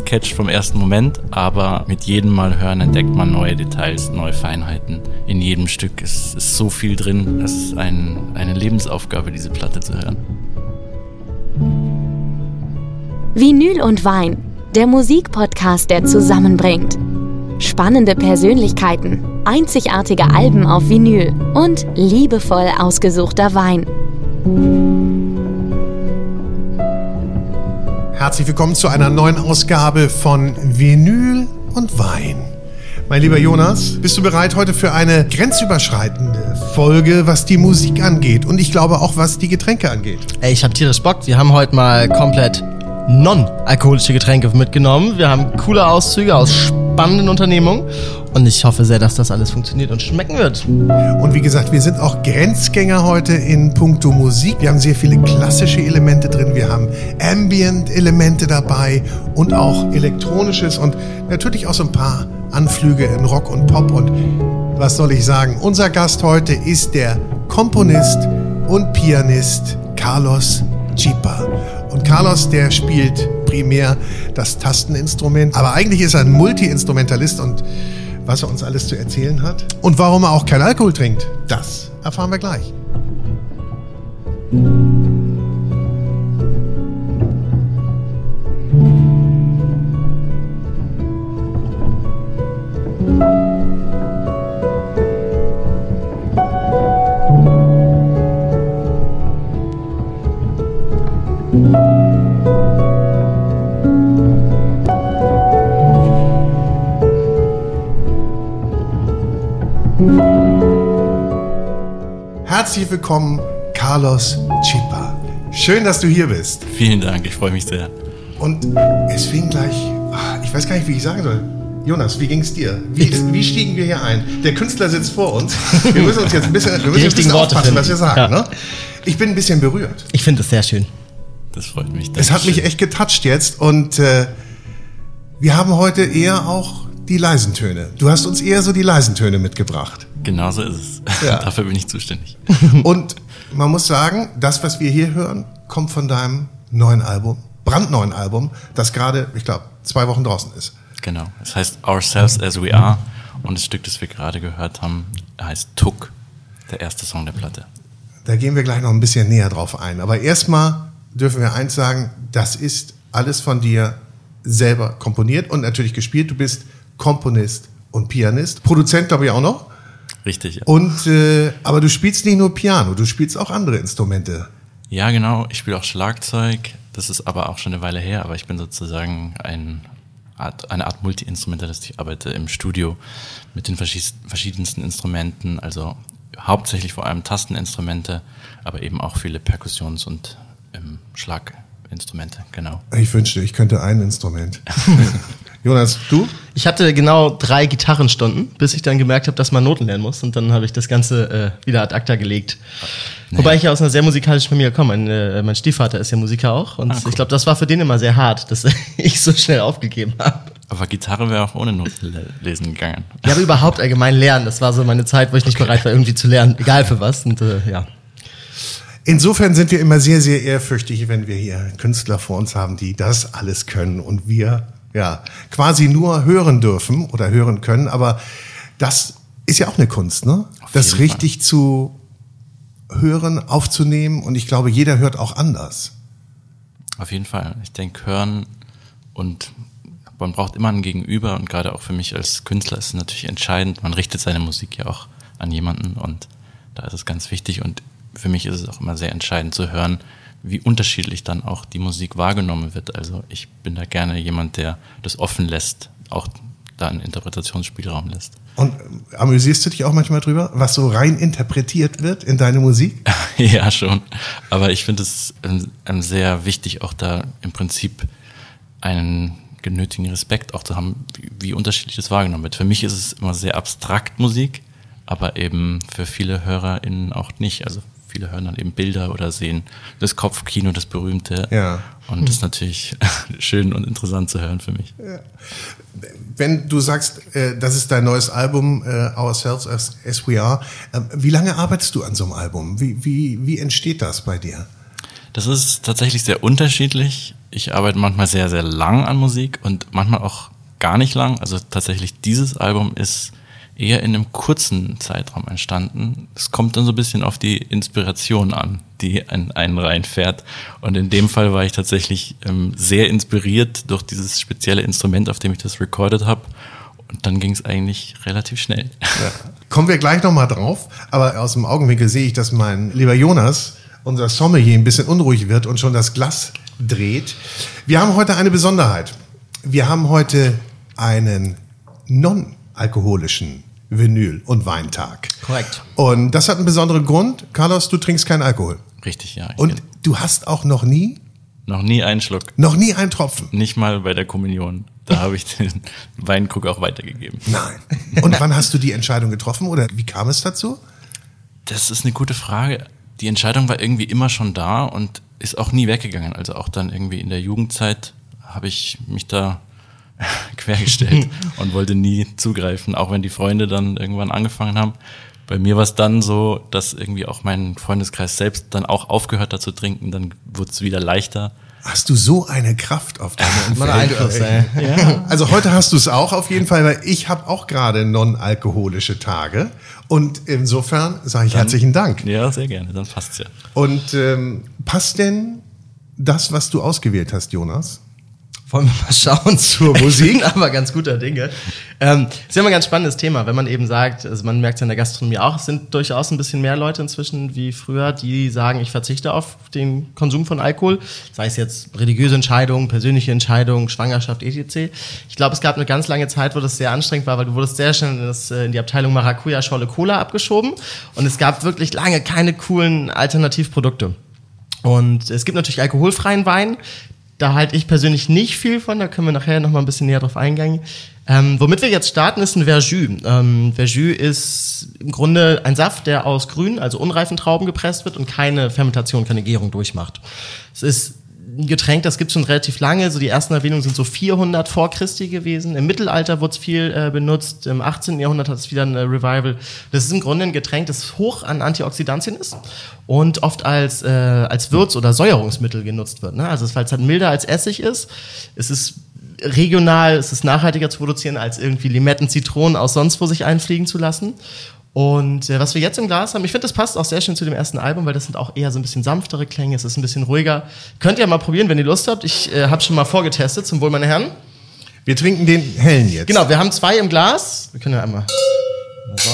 es catcht vom ersten Moment, aber mit jedem Mal hören entdeckt man neue Details, neue Feinheiten. In jedem Stück ist, ist so viel drin. Es ist ein, eine Lebensaufgabe, diese Platte zu hören. Vinyl und Wein, der Musikpodcast, der zusammenbringt. Spannende Persönlichkeiten, einzigartige Alben auf Vinyl und liebevoll ausgesuchter Wein. Herzlich willkommen zu einer neuen Ausgabe von Vinyl und Wein. Mein lieber Jonas, bist du bereit heute für eine grenzüberschreitende Folge, was die Musik angeht und ich glaube auch, was die Getränke angeht? Ey, ich hab tierisch Bock. Wir haben heute mal komplett non-alkoholische Getränke mitgenommen. Wir haben coole Auszüge aus spannenden Unternehmungen und ich hoffe sehr, dass das alles funktioniert und schmecken wird. Und wie gesagt, wir sind auch Grenzgänger heute in puncto Musik. Wir haben sehr viele klassische Elemente drin. Wir haben Ambient-Elemente dabei und auch elektronisches und natürlich auch so ein paar Anflüge in Rock und Pop. Und was soll ich sagen? Unser Gast heute ist der Komponist und Pianist Carlos Chipa. Und Carlos, der spielt primär das Tasteninstrument, aber eigentlich ist er ein Multi-Instrumentalist und was er uns alles zu erzählen hat und warum er auch kein Alkohol trinkt, das erfahren wir gleich. Herzlich willkommen, Carlos Chipa. Schön, dass du hier bist. Vielen Dank, ich freue mich sehr. Und es fing gleich, ah, ich weiß gar nicht, wie ich sagen soll. Jonas, wie ging es dir? Wie, wie, stiegen wir hier ein? Der Künstler sitzt vor uns. Wir müssen uns jetzt ein bisschen, wir müssen ein bisschen aufpassen, finden. was wir sagen. Ja. Ne? Ich bin ein bisschen berührt. Ich finde es sehr schön. Das freut mich. Es hat mich echt getoucht jetzt und äh, wir haben heute eher auch die leisen Töne. Du hast uns eher so die leisen Töne mitgebracht. Genau so ist es. Ja. Dafür bin ich zuständig. Und man muss sagen, das, was wir hier hören, kommt von deinem neuen Album, brandneuen Album, das gerade, ich glaube, zwei Wochen draußen ist. Genau. Es heißt Ourselves as We Are und das Stück, das wir gerade gehört haben, heißt Tuck, der erste Song der Platte. Da gehen wir gleich noch ein bisschen näher drauf ein. Aber erstmal dürfen wir eins sagen, das ist alles von dir selber komponiert und natürlich gespielt. Du bist Komponist und Pianist, Produzent glaube ich auch noch. Richtig. Ja. Und äh, aber du spielst nicht nur Piano, du spielst auch andere Instrumente. Ja, genau. Ich spiele auch Schlagzeug. Das ist aber auch schon eine Weile her. Aber ich bin sozusagen ein Art, eine Art Multi-Instrumentalist. Ich arbeite im Studio mit den verschiedensten Instrumenten. Also hauptsächlich vor allem Tasteninstrumente, aber eben auch viele Perkussions- und ähm, Schlaginstrumente. Genau. Ich wünschte, ich könnte ein Instrument. Jonas, du? Ich hatte genau drei Gitarrenstunden, bis ich dann gemerkt habe, dass man Noten lernen muss. Und dann habe ich das Ganze äh, wieder ad acta gelegt. Nee. Wobei ich ja aus einer sehr musikalischen Familie komme. Mein, äh, mein Stiefvater ist ja Musiker auch. Und ah, cool. ich glaube, das war für den immer sehr hart, dass ich so schnell aufgegeben habe. Aber Gitarre wäre auch ohne Noten lesen gegangen. Ja, aber überhaupt allgemein lernen. Das war so meine Zeit, wo ich nicht okay. bereit war, irgendwie zu lernen. Egal für was. Und äh, ja. Insofern sind wir immer sehr, sehr ehrfürchtig, wenn wir hier Künstler vor uns haben, die das alles können und wir ja, quasi nur hören dürfen oder hören können. Aber das ist ja auch eine Kunst, ne? Das richtig Fall. zu hören, aufzunehmen. Und ich glaube, jeder hört auch anders. Auf jeden Fall. Ich denke, hören und man braucht immer ein Gegenüber und gerade auch für mich als Künstler ist es natürlich entscheidend. Man richtet seine Musik ja auch an jemanden und da ist es ganz wichtig und für mich ist es auch immer sehr entscheidend zu hören, wie unterschiedlich dann auch die Musik wahrgenommen wird. Also ich bin da gerne jemand, der das offen lässt, auch da einen Interpretationsspielraum lässt. Und amüsierst du dich auch manchmal drüber, was so rein interpretiert wird in deine Musik? ja, schon. Aber ich finde es ähm, sehr wichtig, auch da im Prinzip einen genötigen Respekt auch zu haben, wie, wie unterschiedlich das wahrgenommen wird. Für mich ist es immer sehr abstrakt Musik, aber eben für viele HörerInnen auch nicht. Also viele hören dann eben Bilder oder sehen das Kopfkino, das berühmte. Ja. Und das ist natürlich schön und interessant zu hören für mich. Ja. Wenn du sagst, äh, das ist dein neues Album, äh, Ourselves as, as We Are, äh, wie lange arbeitest du an so einem Album? Wie, wie, wie entsteht das bei dir? Das ist tatsächlich sehr unterschiedlich. Ich arbeite manchmal sehr, sehr lang an Musik und manchmal auch gar nicht lang. Also tatsächlich dieses Album ist eher in einem kurzen Zeitraum entstanden. Es kommt dann so ein bisschen auf die Inspiration an, die an einen reinfährt. Und in dem Fall war ich tatsächlich ähm, sehr inspiriert durch dieses spezielle Instrument, auf dem ich das recorded habe. Und dann ging es eigentlich relativ schnell. Ja. Kommen wir gleich nochmal drauf. Aber aus dem Augenwinkel sehe ich, dass mein lieber Jonas, unser Sommelier, ein bisschen unruhig wird und schon das Glas dreht. Wir haben heute eine Besonderheit. Wir haben heute einen non-alkoholischen Vinyl- und Weintag. Korrekt. Und das hat einen besonderen Grund. Carlos, du trinkst keinen Alkohol. Richtig, ja. Und du hast auch noch nie, noch nie einen Schluck. noch nie einen Tropfen. Nicht mal bei der Kommunion. Da habe ich den Weinkrug auch weitergegeben. Nein. Und wann hast du die Entscheidung getroffen oder wie kam es dazu? Das ist eine gute Frage. Die Entscheidung war irgendwie immer schon da und ist auch nie weggegangen. Also auch dann irgendwie in der Jugendzeit habe ich mich da quergestellt und wollte nie zugreifen, auch wenn die Freunde dann irgendwann angefangen haben. Bei mir war es dann so, dass irgendwie auch mein Freundeskreis selbst dann auch aufgehört hat zu trinken, dann wurde es wieder leichter. Hast du so eine Kraft auf deine Umfeld? Einfluss, ey. Also heute hast du es auch auf jeden Fall, weil ich habe auch gerade non-alkoholische Tage und insofern sage ich herzlichen Dank. Ja, sehr gerne, dann passt's ja. Und ähm, passt denn das, was du ausgewählt hast, Jonas? Wollen wir mal schauen zur Musik, aber ganz guter Dinge. Ähm, ist ja immer ein ganz spannendes Thema, wenn man eben sagt, also man merkt es in der Gastronomie auch, es sind durchaus ein bisschen mehr Leute inzwischen wie früher, die sagen, ich verzichte auf den Konsum von Alkohol, sei es jetzt religiöse Entscheidungen, persönliche Entscheidungen, Schwangerschaft, etc. Ich glaube, es gab eine ganz lange Zeit, wo das sehr anstrengend war, weil du wurdest sehr schnell in, das, äh, in die Abteilung Maracuja Scholle Cola abgeschoben und es gab wirklich lange keine coolen Alternativprodukte. Und es gibt natürlich alkoholfreien Wein. Da halte ich persönlich nicht viel von, da können wir nachher noch mal ein bisschen näher drauf eingehen. Ähm, womit wir jetzt starten, ist ein Verjus. Ähm, Verjus ist im Grunde ein Saft, der aus grünen, also unreifen Trauben gepresst wird und keine Fermentation, keine Gärung durchmacht. Es ist ein Getränk, das gibt es schon relativ lange. So die ersten Erwähnungen sind so 400 vor Christi gewesen. Im Mittelalter wurde es viel äh, benutzt. Im 18. Jahrhundert hat es wieder ein äh, Revival. Das ist im Grunde ein Getränk, das hoch an Antioxidantien ist und oft als, äh, als Würz- oder Säuerungsmittel genutzt wird. Ne? Also weil es halt milder als Essig ist. Es ist regional, es ist nachhaltiger zu produzieren, als irgendwie Limetten, Zitronen aus sonst wo sich einfliegen zu lassen. Und äh, was wir jetzt im Glas haben, ich finde, das passt auch sehr schön zu dem ersten Album, weil das sind auch eher so ein bisschen sanftere Klänge, es ist ein bisschen ruhiger. Könnt ihr mal probieren, wenn ihr Lust habt. Ich äh, habe schon mal vorgetestet, zum Wohl, meine Herren. Wir trinken den hellen jetzt. Genau, wir haben zwei im Glas. Wir können ja einmal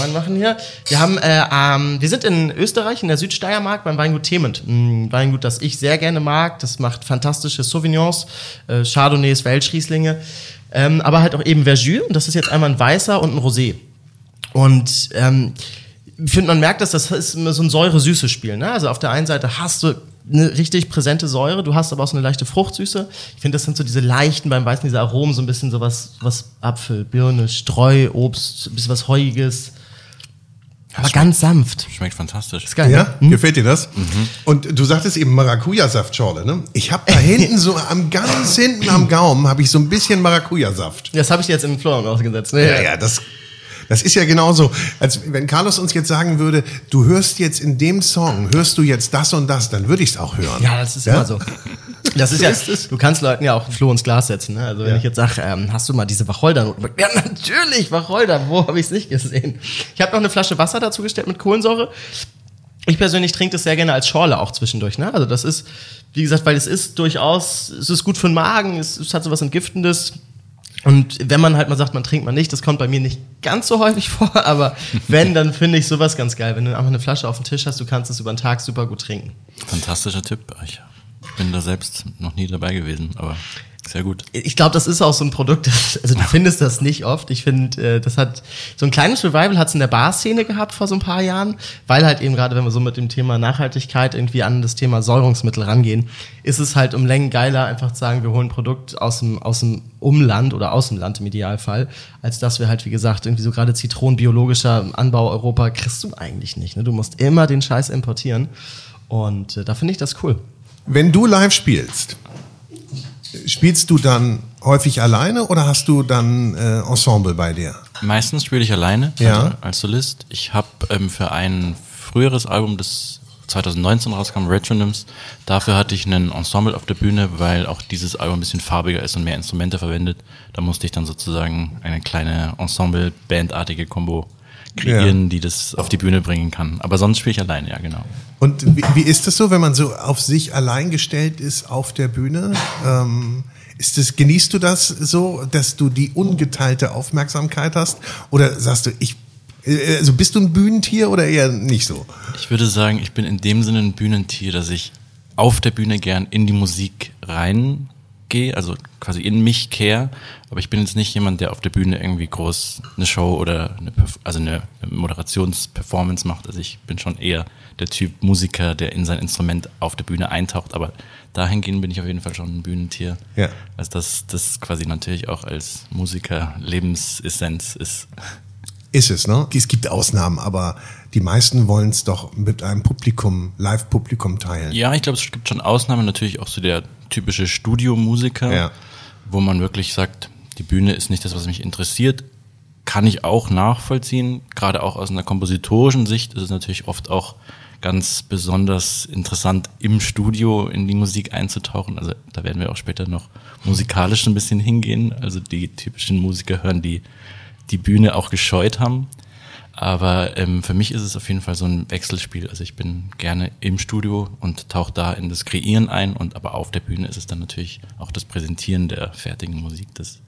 einen machen hier. Wir haben, äh, ähm, wir sind in Österreich, in der Südsteiermark, beim Weingut Thement. Ein Weingut, das ich sehr gerne mag. Das macht fantastische Sauvignons, äh, Chardonnays, Welschrieslinge. Ähm, aber halt auch eben Verjus. Und das ist jetzt einmal ein weißer und ein Rosé. Und ähm, ich finde, man merkt, dass das ist immer so ein säure-süße Spiel. Ne? Also auf der einen Seite hast du eine richtig präsente Säure, du hast aber auch so eine leichte Fruchtsüße. Ich finde, das sind so diese leichten beim Weißen, diese Aromen, so ein bisschen so was, was Apfel, Birne, Streu, Obst, ein bisschen was Heuiges. Aber ganz sanft. Schmeckt fantastisch. Ist geil. Ja, ne? gefällt dir das? Und du sagtest eben Maracuja-Saftschorle, ne? Ich habe da hinten so am ganz hinten am Gaumen habe ich so ein bisschen Maracuja-Saft. Das habe ich dir jetzt in den Florian ausgesetzt. Ne? Ja, ja, das, das ist ja genauso, als wenn Carlos uns jetzt sagen würde, du hörst jetzt in dem Song, hörst du jetzt das und das, dann würde ich es auch hören. Ja, das ist immer so. Das ist ja, du kannst Leuten ja auch Floh ins Glas setzen. Ne? Also wenn Ja. ich jetzt sage, ähm, hast du mal diese Wacholder-Noten? Ja, natürlich, Wacholder, wo habe ich es nicht gesehen? Ich habe noch eine Flasche Wasser dazu gestellt mit Kohlensäure. Ich persönlich trinke das sehr gerne als Schorle auch zwischendurch. Ne? Also das ist, wie gesagt, weil es ist durchaus, es ist gut für den Magen, es, es hat so was Entgiftendes. Und wenn man halt mal sagt, man trinkt man nicht, das kommt bei mir nicht ganz so häufig vor, aber wenn, dann finde ich sowas ganz geil. Wenn du einfach eine Flasche auf dem Tisch hast, du kannst es über den Tag super gut trinken. Fantastischer Tipp. Ich bin da selbst noch nie dabei gewesen, aber sehr gut. ich glaube, das ist auch so ein Produkt, das, also du findest das nicht oft. Ich finde, äh, das hat so ein kleines Revival hat es in der Bar-Szene gehabt vor so ein paar Jahren, weil halt eben gerade, wenn wir so mit dem Thema Nachhaltigkeit irgendwie an das Thema Säurungsmittel rangehen, ist es halt um Längen geiler, einfach zu sagen, wir holen ein Produkt aus dem, aus dem Umland oder aus dem Land im Idealfall, als dass wir halt, wie gesagt, irgendwie so gerade Zitronen, biologischer Anbau Europa kriegst du eigentlich nicht. Ne? Du musst immer den Scheiß importieren. Und äh, da finde ich das cool. Wenn du live spielst, spielst du dann häufig alleine oder hast du dann äh, Ensemble bei dir? Meistens spiele ich alleine, Ja. also als Solist. Ich habe ähm, für ein früheres Album, das 2019 rauskam, Retronyms. Dafür hatte ich einen Ensemble auf der Bühne, weil auch dieses Album ein bisschen farbiger ist und mehr Instrumente verwendet. Da musste ich dann sozusagen eine kleine Ensemble-Bandartige Combo kreieren, ja. die das auf die Bühne bringen kann. Aber sonst spiele ich alleine, ja, genau. Und wie, wie ist das so, wenn man so auf sich allein gestellt ist auf der Bühne? Ähm, ist das, genießt du das so, dass du die ungeteilte Aufmerksamkeit hast? Oder sagst du, ich äh, also bist du ein Bühnentier oder eher nicht so? Ich würde sagen, ich bin in dem Sinne ein Bühnentier, dass ich auf der Bühne gern in die Musik reingehe, also quasi in mich kehre. Aber ich bin jetzt nicht jemand, der auf der Bühne irgendwie groß eine Show oder eine, also eine Moderationsperformance macht. Also ich bin schon eher der Typ Musiker, der in sein Instrument auf der Bühne eintaucht. Aber dahingehend bin ich auf jeden Fall schon ein Bühnentier. Ja. Also das, das quasi natürlich auch als Musiker Lebensessenz ist. Ist es, ne? Es gibt Ausnahmen, aber die meisten wollen es doch mit einem Publikum, Live-Publikum teilen. Ja, ich glaube, es gibt schon Ausnahmen, natürlich auch so der typische Studiomusiker, ja. wo man wirklich sagt, die Bühne ist nicht das, was mich interessiert. Kann ich auch nachvollziehen. Gerade auch aus einer kompositorischen Sicht ist es natürlich oft auch ganz besonders interessant, im Studio in die Musik einzutauchen. Also da werden wir auch später noch musikalisch ein bisschen hingehen. Also die typischen Musiker hören die die Bühne auch gescheut haben. Aber ähm, für mich ist es auf jeden Fall so ein Wechselspiel. Also ich bin gerne im Studio und tauche da in das Kreieren ein und aber auf der Bühne ist es dann natürlich auch das Präsentieren der fertigen Musik, des,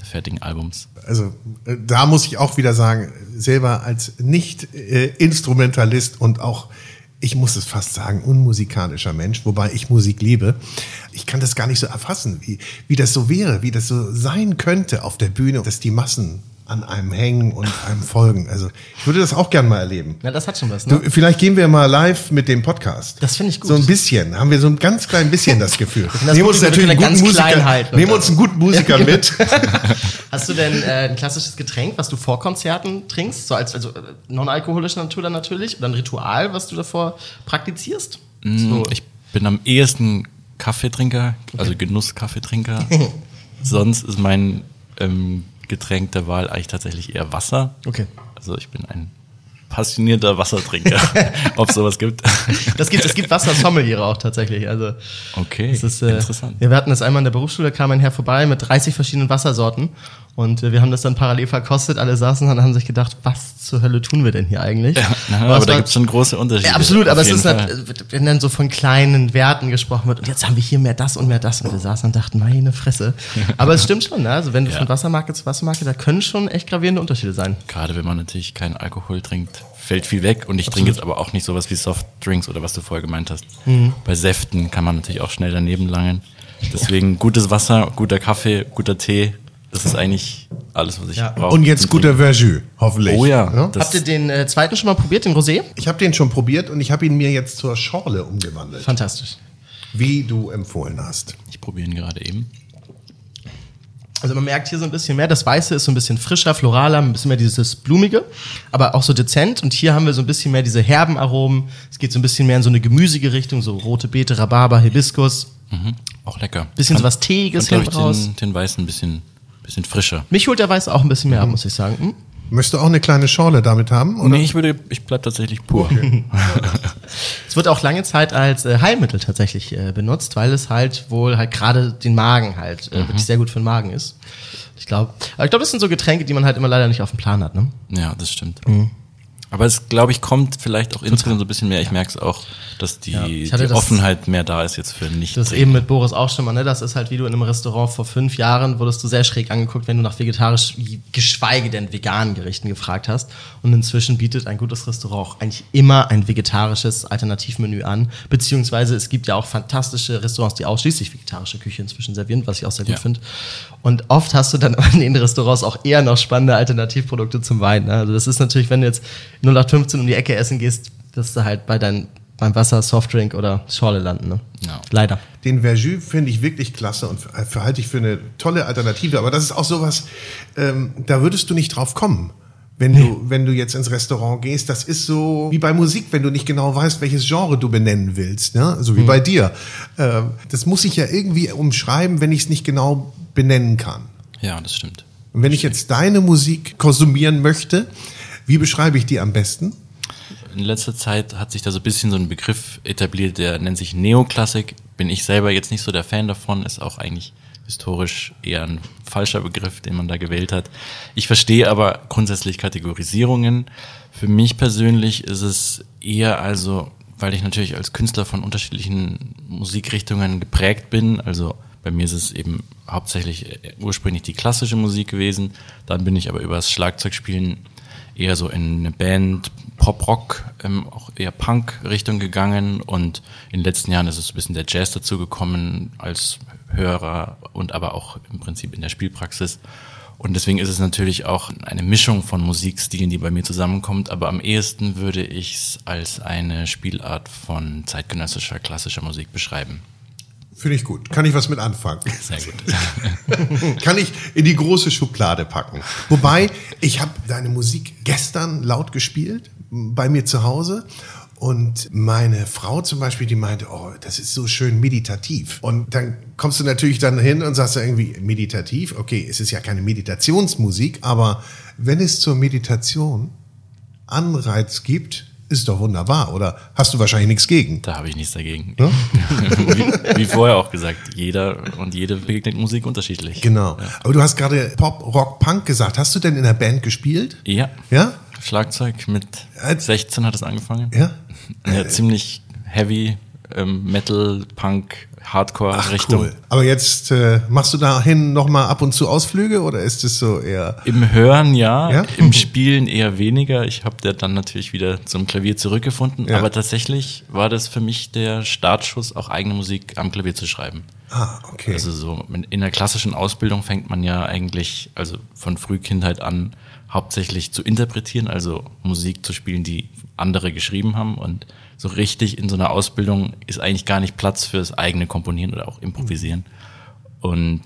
des fertigen Albums. Also äh, da muss ich auch wieder sagen, selber als Nicht-Instrumentalist und auch ich muss es fast sagen, unmusikalischer Mensch, wobei ich Musik liebe. Ich kann das gar nicht so erfassen, wie, wie das so wäre, wie das so sein könnte auf der Bühne, dass die Massen an einem hängen und einem folgen. Also ich würde das auch gern mal erleben. Ja, das hat schon was. Ne? Du, vielleicht gehen wir mal live mit dem Podcast. Das finde ich gut. So ein bisschen haben wir so ein ganz klein bisschen das Gefühl. das nehmen uns natürlich einen guten Musiker, nehmen uns einen guten Musiker mit. Hast du denn äh, ein klassisches Getränk, was du vor Konzerten trinkst, so als also äh, non-alkoholische Natur dann natürlich, oder ein Ritual, was du davor praktizierst? Mm, so. Ich bin am ehesten Kaffeetrinker, also Genuss-Kaffeetrinker. Sonst ist mein ähm, Getränk der Wahl eigentlich tatsächlich eher Wasser. Okay. Also ich bin ein passionierter Wassertrinker, ob es sowas gibt. Das gibt es gibt Wassersommeliere auch tatsächlich. Also okay, ist, äh, interessant. Ja, wir hatten das einmal in der Berufsschule, kam ein Herr vorbei mit 30 verschiedenen Wassersorten und äh, wir haben das dann parallel verkostet. Alle saßen und haben sich gedacht, was zur Hölle tun wir denn hier eigentlich? Ja, na, aber, aber da gibt es schon große Unterschiede. Ja, absolut, aber es ist, halt, wenn dann so von kleinen Werten gesprochen wird und jetzt haben wir hier mehr das und mehr das und wir saßen und dachten, meine Fresse. Aber es stimmt schon, ne? also wenn du ja. von Wassermarke zu Wassermarke, da können schon echt gravierende Unterschiede sein. Gerade wenn man natürlich keinen Alkohol trinkt, fällt viel weg und ich absolut. trinke jetzt aber auch nicht sowas wie Softdrinks oder was du vorher gemeint hast. Mhm. Bei Säften kann man natürlich auch schnell daneben langen. Deswegen gutes Wasser, guter Kaffee, guter Tee, das ist eigentlich alles, was ich ja. brauche. Und jetzt guter Verjus, hoffentlich. Oh ja. ja? Habt ihr den äh, zweiten schon mal probiert, den Rosé? Ich habe den schon probiert und ich habe ihn mir jetzt zur Schorle umgewandelt. Fantastisch. Wie du empfohlen hast. Ich probiere ihn gerade eben. Also man merkt hier so ein bisschen mehr, das Weiße ist so ein bisschen frischer, floraler, ein bisschen mehr dieses Blumige, aber auch so dezent. Und hier haben wir so ein bisschen mehr diese herben Aromen. Es geht so ein bisschen mehr in so eine gemüsige Richtung, so rote Beete, Rhabarber, Hibiskus. Mhm. Auch lecker. Bisschen so was Teiges hinten raus. Den, den Weißen ein bisschen Bisschen frischer. Mich holt der Weiß auch ein bisschen mehr ab, muss ich sagen. Hm? Möchtest du auch eine kleine Schorle damit haben? Oder? Nee, ich würde, ich bleib tatsächlich pur. Okay. es wird auch lange Zeit als äh, Heilmittel tatsächlich äh, benutzt, weil es halt wohl halt gerade den Magen halt äh, mhm. wirklich sehr gut für den Magen ist. Ich glaube, aber ich glaube, das sind so Getränke, die man halt immer leider nicht auf dem Plan hat, ne? Ja, das stimmt. Mhm. Aber es, glaube ich, kommt vielleicht auch Total. insgesamt so ein bisschen mehr. Ich merke es auch, dass die, ja. die das, Offenheit mehr da ist jetzt für nicht. Das ist eben mit Boris auch schon mal, ne? Das ist halt wie du in einem Restaurant vor fünf Jahren wurdest du sehr schräg angeguckt, wenn du nach vegetarisch, geschweige denn veganen Gerichten gefragt hast. Und inzwischen bietet ein gutes Restaurant auch eigentlich immer ein vegetarisches Alternativmenü an. Beziehungsweise es gibt ja auch fantastische Restaurants, die ausschließlich vegetarische Küche inzwischen servieren, was ich auch sehr gut ja. finde. Und oft hast du dann in den Restaurants auch eher noch spannende Alternativprodukte zum Wein. Ne? Also das ist natürlich, wenn du jetzt 0815 um die Ecke essen gehst, wirst du halt bei deinem beim Wasser, Softdrink oder Schorle landen. Ne? Ja. Leider. Den Verjus finde ich wirklich klasse und verhalte ich für eine tolle Alternative. Aber das ist auch sowas, ähm, da würdest du nicht drauf kommen. Wenn nee. du, wenn du jetzt ins Restaurant gehst, das ist so wie bei Musik, wenn du nicht genau weißt, welches Genre du benennen willst, ne? so wie hm. bei dir. Ähm, das muss ich ja irgendwie umschreiben, wenn ich es nicht genau benennen kann. Ja, das stimmt. Und wenn ich jetzt deine Musik konsumieren möchte, wie beschreibe ich die am besten? in letzter Zeit hat sich da so ein bisschen so ein Begriff etabliert, der nennt sich Neoklassik. Bin ich selber jetzt nicht so der Fan davon, ist auch eigentlich historisch eher ein falscher Begriff, den man da gewählt hat. Ich verstehe aber grundsätzlich Kategorisierungen. Für mich persönlich ist es eher also, weil ich natürlich als Künstler von unterschiedlichen Musikrichtungen geprägt bin, also bei mir ist es eben hauptsächlich ursprünglich die klassische Musik gewesen. Dann bin ich aber über das Schlagzeugspielen eher so in eine Band, Pop-Rock, ähm, auch eher Punk-Richtung gegangen und in den letzten Jahren ist es ein bisschen der Jazz dazugekommen als Hörer und aber auch im Prinzip in der Spielpraxis. Und deswegen ist es natürlich auch eine Mischung von Musikstilen, die bei mir zusammenkommt, aber am ehesten würde ich es als eine Spielart von zeitgenössischer klassischer Musik beschreiben. Finde ich gut. Kann ich was mit anfangen? Sehr gut. Kann ich in die große Schublade packen. Wobei, ich habe deine Musik gestern laut gespielt bei mir zu Hause. Und meine Frau zum Beispiel, die meinte, oh, das ist so schön meditativ. Und dann kommst du natürlich dann hin und sagst irgendwie meditativ. Okay, es ist ja keine Meditationsmusik, aber wenn es zur Meditation Anreiz gibt, ist doch wunderbar, oder hast du wahrscheinlich nichts gegen? Da habe ich nichts dagegen. Ja? wie, wie, vorher auch gesagt, jeder und jede begegnet Musik unterschiedlich. Genau. Ja. Aber du hast gerade Pop, Rock, Punk gesagt. Hast du denn in der Band gespielt? Ja. Ja? Schlagzeug mit 16 hat es angefangen. Ja. ja ziemlich heavy ähm, Metal, Punk, Hardcore-Richtung. Cool. Aber jetzt äh, machst du dahin nochmal ab und zu Ausflüge oder ist es so eher? Im Hören ja, ja? im Spielen eher weniger. Ich habe dann natürlich wieder zum Klavier zurückgefunden. Ja. Aber tatsächlich war das für mich der Startschuss, auch eigene Musik am Klavier zu schreiben. Ah, okay. Also so in der klassischen Ausbildung fängt man ja eigentlich, also von Frühkindheit an, hauptsächlich zu interpretieren, also Musik zu spielen, die andere geschrieben haben und so richtig in so einer Ausbildung ist eigentlich gar nicht Platz fürs eigene Komponieren oder auch Improvisieren. Und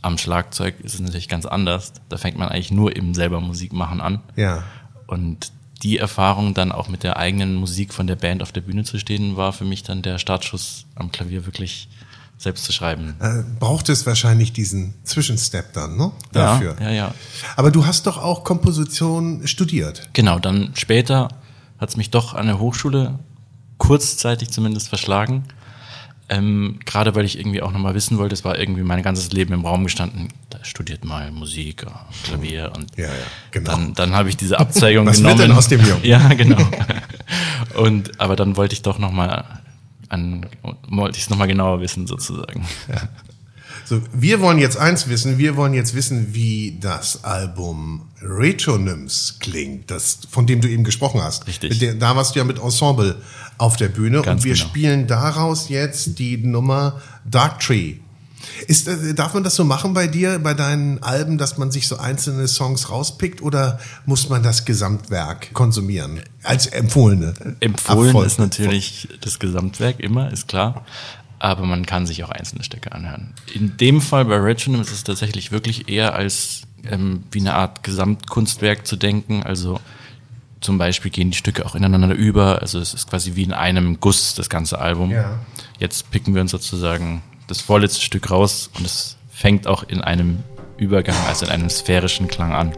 am Schlagzeug ist es natürlich ganz anders. Da fängt man eigentlich nur eben selber Musik machen an. Ja. Und die Erfahrung dann auch mit der eigenen Musik von der Band auf der Bühne zu stehen, war für mich dann der Startschuss am Klavier wirklich selbst zu schreiben. Äh, braucht es wahrscheinlich diesen Zwischenstep dann, ne? Dafür. Ja, ja, ja. Aber du hast doch auch Komposition studiert. Genau, dann später hat es mich doch an der Hochschule kurzzeitig zumindest verschlagen. Ähm, Gerade weil ich irgendwie auch nochmal wissen wollte, es war irgendwie mein ganzes Leben im Raum gestanden, da studiert mal Musik, Klavier und ja, ja, genau. dann, dann habe ich diese Abzeigung Was genommen. Was wird denn aus dem Jungen? Ja, genau. und aber dann wollte ich doch nochmal an, wollte ich es nochmal genauer wissen sozusagen. Ja. So, wir wollen jetzt eins wissen, wir wollen jetzt wissen, wie das Album Retronyms klingt, das, von dem du eben gesprochen hast. Richtig. Der, da warst du ja mit Ensemble auf der Bühne Ganz und wir genau. spielen daraus jetzt die Nummer Dark Tree. Ist, äh, darf man das so machen bei dir, bei deinen Alben, dass man sich so einzelne Songs rauspickt oder muss man das Gesamtwerk konsumieren? Als empfohlene? Empfohlen Abfolge. ist natürlich das Gesamtwerk immer, ist klar aber man kann sich auch einzelne Stücke anhören. In dem Fall bei Retronym ist es tatsächlich wirklich eher als ähm, wie eine Art Gesamtkunstwerk zu denken. Also zum Beispiel gehen die Stücke auch ineinander über. Also es ist quasi wie in einem Guss das ganze Album. Ja. Jetzt picken wir uns sozusagen das vorletzte Stück raus und es fängt auch in einem Übergang, also in einem sphärischen Klang an.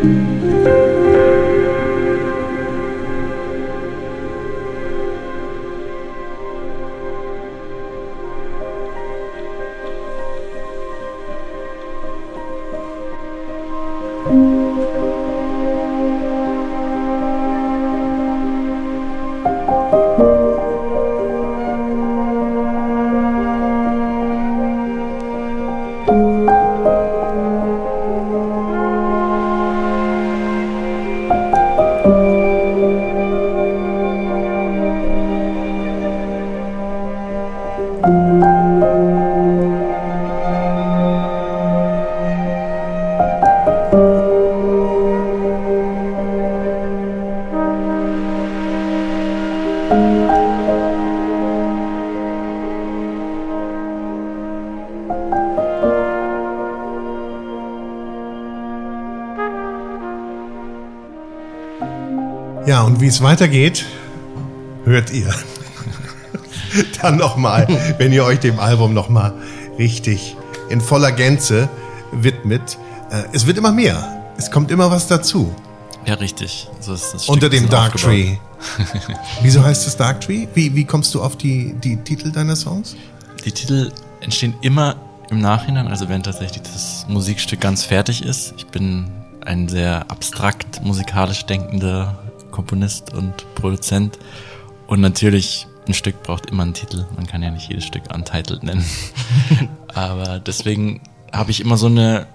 Ja, und wie es weitergeht, hört ihr dann nochmal, wenn ihr euch dem Album nochmal richtig in voller Gänze widmet. Äh, Es wird immer mehr. Es kommt immer was dazu. Ja, richtig. So ist das Stück Unter dem Dark aufgebaut. Tree. Wieso heißt es Dark Tree? Wie, wie kommst du auf die, die Titel deiner Songs? Die Titel entstehen immer im Nachhinein, also wenn tatsächlich das Musikstück ganz fertig ist. Ich bin ein sehr abstrakt musikalisch denkender Komponist und Produzent. Und natürlich, ein Stück braucht immer einen Titel. Man kann ja nicht jedes Stück Untitled nennen. Aber deswegen habe ich immer so eine,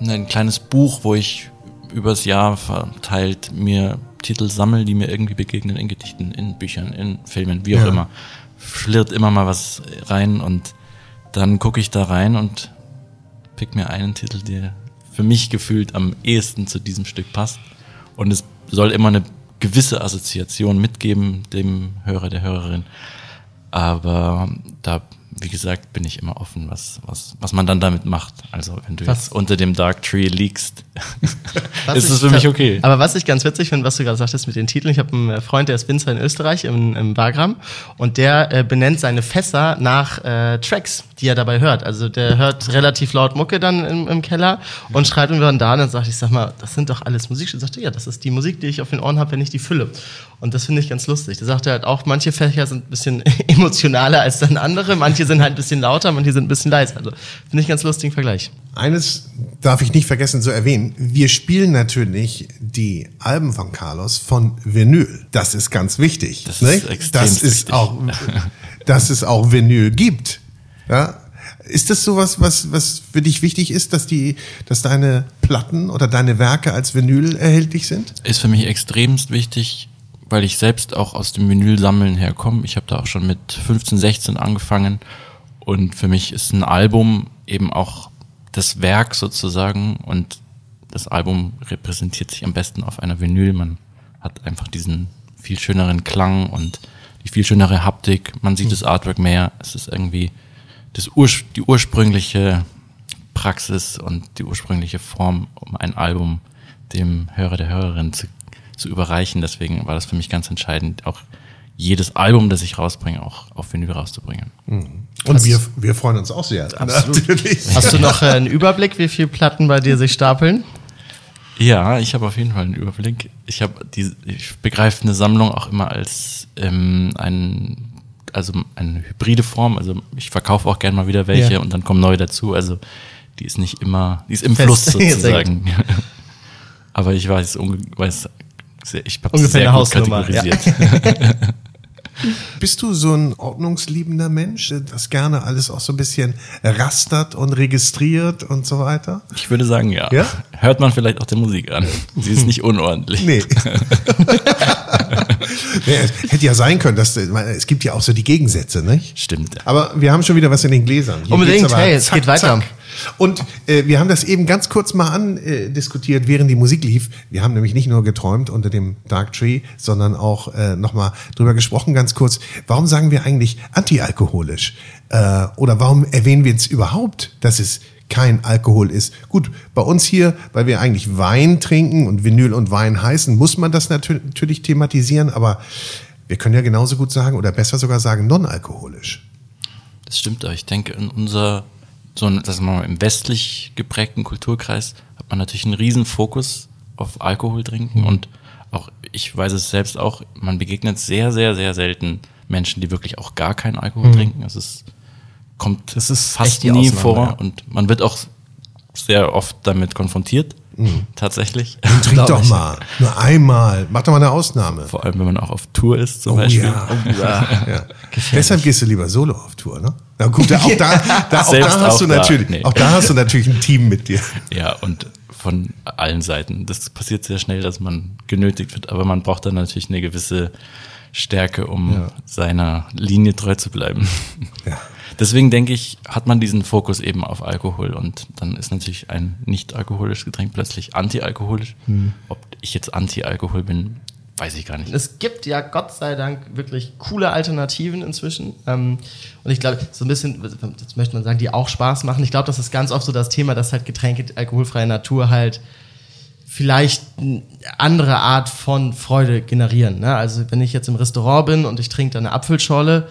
ein kleines Buch, wo ich übers Jahr verteilt mir Titel sammle, die mir irgendwie begegnen in Gedichten, in Büchern, in Filmen, wie auch Ja. immer. Flirrt immer mal was rein und dann gucke ich da rein und pick mir einen Titel, der für mich gefühlt am ehesten zu diesem Stück passt. Und es soll immer eine gewisse Assoziation mitgeben, dem Hörer, der Hörerin. Aber da, wie gesagt, bin ich immer offen, was, was, was man dann damit macht. Also wenn du Was- jetzt unter dem Dark Tree liegst, ist es für mich okay. Aber was ich ganz witzig finde, was du gerade sagtest mit den Titeln, ich habe einen äh, Freund, der ist Winzer in Österreich, im, im Wagram, und der äh, benennt seine Fässer nach äh, Tracks, die er dabei hört. Also der hört relativ laut Mucke dann im, im Keller und schreibt mir dann da und dann sagt, ich sag mal, das sind doch alles Musikstücke. Sagt er, ja, das ist die Musik, die ich auf den Ohren habe, wenn ich die fülle. Und das finde ich ganz lustig. Da sagt er halt auch, manche Fächer sind ein bisschen emotionaler als dann andere, manche sind halt ein bisschen lauter, manche sind ein bisschen leiser. Also finde ich ganz lustigen Vergleich. Eines darf ich nicht vergessen zu erwähnen. Wir spielen natürlich die Alben von Carlos von Vinyl. Das ist ganz wichtig. Das ne? ist extrem das ist wichtig. auch, dass es auch Vinyl gibt. Ja? Ist das sowas, was, was für dich wichtig ist, dass die, dass deine Platten oder deine Werke als Vinyl erhältlich sind? ist für mich extremst wichtig, weil ich selbst auch aus dem Vinylsammeln herkomme. Ich habe da auch schon mit 15, 16 angefangen und für mich ist ein Album eben auch das Werk sozusagen und das Album repräsentiert sich am besten auf einer Vinyl. Man hat einfach diesen viel schöneren Klang und die viel schönere Haptik. Man sieht das Artwork mehr. Es ist irgendwie das Ur die ursprüngliche Praxis und die ursprüngliche Form, um ein Album dem Hörer, der Hörerin zu, zu überreichen. Deswegen war das für mich ganz entscheidend, auch jedes Album, das ich rausbringe, auch auf Vinyl rauszubringen. Und wir, wir freuen uns auch sehr. Natürlich. Hast du noch äh, einen Überblick, wie viele Platten bei dir sich stapeln? Ja, ich habe auf jeden Fall einen Überblick. Ich habe die, ich begreife eine Sammlung auch immer als ähm, ein, also eine hybride Form. Also ich verkaufe auch gerne mal wieder welche Ja. und dann kommen neue dazu. Also die ist nicht immer, die ist im Fest. Fluss sozusagen. Aber ich weiß, weiß sehr, ich habe Ungefähr sehr eine gut Hausnummer, ja. Bist du so ein ordnungsliebender Mensch, das gerne alles auch so ein bisschen rastert und registriert und so weiter? Ich würde sagen, ja. Ja? Hört man vielleicht auch der Musik an. Sie ist nicht unordentlich. Nee. nee. Es hätte ja sein können, dass es gibt ja auch so die Gegensätze, nicht? Stimmt. Aber wir haben schon wieder was in den Gläsern. Hier Unbedingt, aber hey, es zack, geht weiter. zack. Und äh, wir haben das eben ganz kurz mal andiskutiert, äh, während die Musik lief. Wir haben nämlich nicht nur geträumt unter dem Dark Tree, sondern auch äh, nochmal drüber gesprochen, ganz kurz. Warum sagen wir eigentlich antialkoholisch? Äh, oder warum erwähnen wir jetzt überhaupt, dass es kein Alkohol ist. Gut, bei uns hier, weil wir eigentlich Wein trinken und Vinyl und Wein heißen, muss man das natürlich thematisieren, aber wir können ja genauso gut sagen oder besser sogar sagen non-alkoholisch. Das stimmt, aber ich denke, in unser, so ein, dass man im westlich geprägten Kulturkreis hat man natürlich einen riesen Fokus auf Alkohol trinken und auch, ich weiß es selbst auch, man begegnet sehr, sehr, sehr selten Menschen, die wirklich auch gar keinen Alkohol mhm. trinken. Es ist kommt das ist fast nie Ausnahme, vor ja. und man wird auch sehr oft damit konfrontiert. Mhm. Tatsächlich. Dann trink doch mal. Nur einmal. Mach doch mal eine Ausnahme. Vor allem, wenn man auch auf Tour ist, zum oh, Beispiel. Ja. Oh, ja. ja. Deshalb gehst du lieber solo auf Tour, ne? Na gut, auch da, da, auch da hast du natürlich, nee. auch da hast du natürlich ein Team mit dir. Ja, und von allen Seiten. Das passiert sehr schnell, dass man genötigt wird, aber man braucht dann natürlich eine gewisse Stärke, um ja. seiner Linie treu zu bleiben. Ja. Deswegen denke ich, hat man diesen Fokus eben auf Alkohol und dann ist natürlich ein nicht alkoholisches Getränk plötzlich antialkoholisch. Hm. Ob ich jetzt anti-Alkohol bin, weiß ich gar nicht. Es gibt ja Gott sei Dank wirklich coole Alternativen inzwischen. Ähm, und ich glaube, so ein bisschen, jetzt möchte man sagen, die auch Spaß machen. Ich glaube, das ist ganz oft so das Thema, dass halt Getränke alkoholfreie Natur halt vielleicht eine andere Art von Freude generieren. Ne? Also wenn ich jetzt im Restaurant bin und ich trinke da eine Apfelschorle,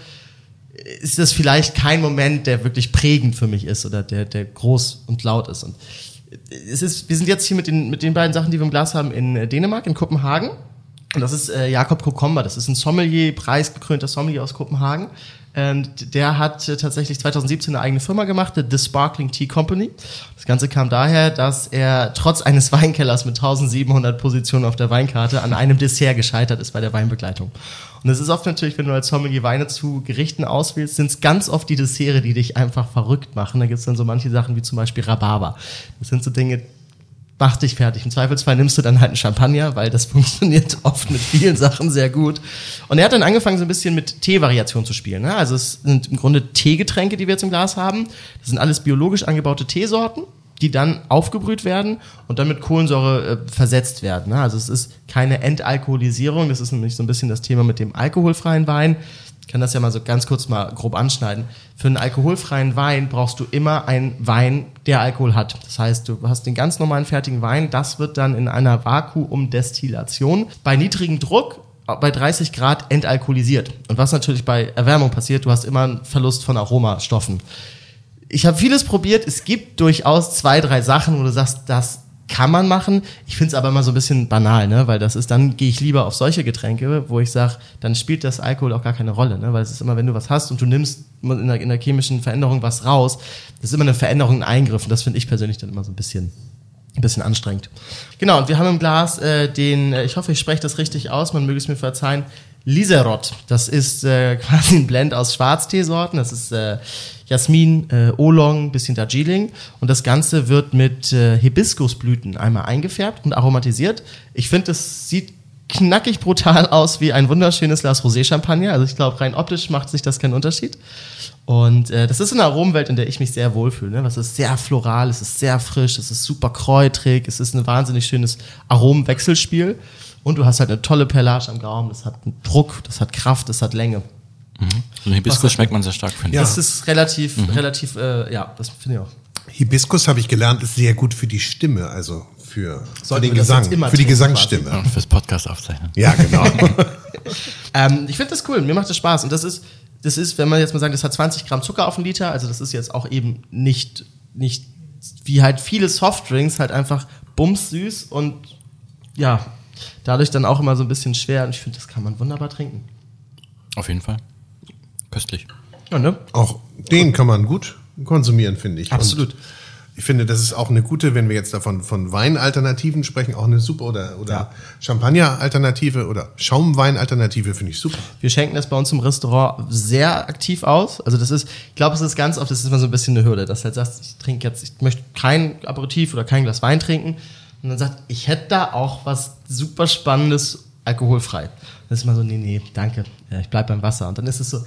ist das vielleicht kein Moment, der wirklich prägend für mich ist oder der, der groß und laut ist. Und es ist, wir sind jetzt hier mit den, mit den beiden Sachen, die wir im Glas haben, in äh, Dänemark, in Kopenhagen. Und das ist äh, Jakob Kokomba, das ist ein Sommelier, preisgekrönter Sommelier aus Kopenhagen. Und der hat äh, tatsächlich 2017 eine eigene Firma gemacht, The Sparkling Tea Company. Das Ganze kam daher, dass er trotz eines Weinkellers mit 1700 Positionen auf der Weinkarte an einem Dessert gescheitert ist bei der Weinbegleitung. Und es ist oft natürlich, wenn du als Sommelier Weine zu Gerichten auswählst, sind es ganz oft die Desserts, die dich einfach verrückt machen. Da gibt es dann so manche Sachen wie zum Beispiel Rhabarber. Das sind so Dinge, mach dich fertig. Im Zweifelsfall nimmst du dann halt einen Champagner, weil das funktioniert oft mit vielen Sachen sehr gut. Und er hat dann angefangen, so ein bisschen mit Teevariationen zu spielen. Ne? Also es sind im Grunde Teegetränke, die wir jetzt im Glas haben. Das sind alles biologisch angebaute Teesorten, die dann aufgebrüht werden und dann mit Kohlensäure äh, versetzt werden. Ne? Also es ist keine Entalkoholisierung. Das ist nämlich so ein bisschen das Thema mit dem alkoholfreien Wein. Kann das ja mal so ganz kurz mal grob anschneiden. Für einen alkoholfreien Wein brauchst du immer einen Wein, der Alkohol hat. Das heißt, du hast den ganz normalen fertigen Wein, das wird dann in einer Vakuumdestillation bei niedrigem Druck bei 30 Grad entalkoholisiert. Und was natürlich bei Erwärmung passiert, du hast immer einen Verlust von Aromastoffen. Ich habe vieles probiert. Es gibt durchaus zwei, drei Sachen, wo du sagst, das kann man machen. Ich finde es aber immer so ein bisschen banal, ne? weil das ist, dann gehe ich lieber auf solche Getränke, wo ich sage, dann spielt das Alkohol auch gar keine Rolle. Ne? Weil es ist immer, wenn du was hast und du nimmst in der, in der chemischen Veränderung was raus, das ist immer eine Veränderung, ein Eingriff. Und das finde ich persönlich dann immer so ein bisschen, ein bisschen anstrengend. Genau, und wir haben im Glas äh, den, äh, ich hoffe, ich spreche das richtig aus, man möge es mir verzeihen, Liserot. Das ist äh, quasi ein Blend aus Schwarzteesorten. Das ist äh, Jasmin, äh, Oolong, bisschen Darjeeling. Und das Ganze wird mit äh, Hibiskusblüten einmal eingefärbt und aromatisiert. Ich finde, es sieht knackig brutal aus wie ein wunderschönes Glas Rosé-Champagner. Also ich glaube, rein optisch macht sich das keinen Unterschied. Und äh, das ist eine Aromenwelt, in der ich mich sehr wohlfühle. Ne? Es ist sehr floral, es ist sehr frisch, es ist super kräutrig, es ist ein wahnsinnig schönes Aromenwechselspiel. Und du hast halt eine tolle Perlage am Gaumen, das hat einen Druck, das hat Kraft, das hat Länge. Mhm. Und Hibiskus schmeckt man sehr stark, finde ich. Ja. Das ist relativ, mhm. relativ, äh, ja, das finde ich auch. Hibiskus habe ich gelernt, ist sehr gut für die Stimme, also für, für den Gesang, für die Gesangsstimme. Und fürs Podcast aufzeichnen. Ja, genau. ähm, ich finde das cool, mir macht das Spaß. Und das ist, das ist, wenn man jetzt mal sagt, das hat 20 Gramm Zucker auf einen Liter, also das ist jetzt auch eben nicht, nicht wie halt viele Softdrinks, halt einfach bumssüß und ja, dadurch dann auch immer so ein bisschen schwer. Und ich finde, das kann man wunderbar trinken. Auf jeden Fall. Köstlich. Ja, ne? Auch den kann man gut konsumieren, finde ich. Absolut. Und ich finde, das ist auch eine gute, wenn wir jetzt davon von Weinalternativen sprechen, auch eine super oder, oder ja. Champagner-Alternative oder Schaumwein-Alternative finde ich super. Wir schenken das bei uns im Restaurant sehr aktiv aus. Also das ist, ich glaube, es ist ganz oft, das ist immer so ein bisschen eine Hürde, dass du halt sagst, ich trinke jetzt, ich möchte kein Aperitif oder kein Glas Wein trinken. Und dann sagt, ich hätte da auch was super Spannendes alkoholfrei. Das ist immer so, nee, nee, danke, ja, ich bleib beim Wasser. Und dann ist es so,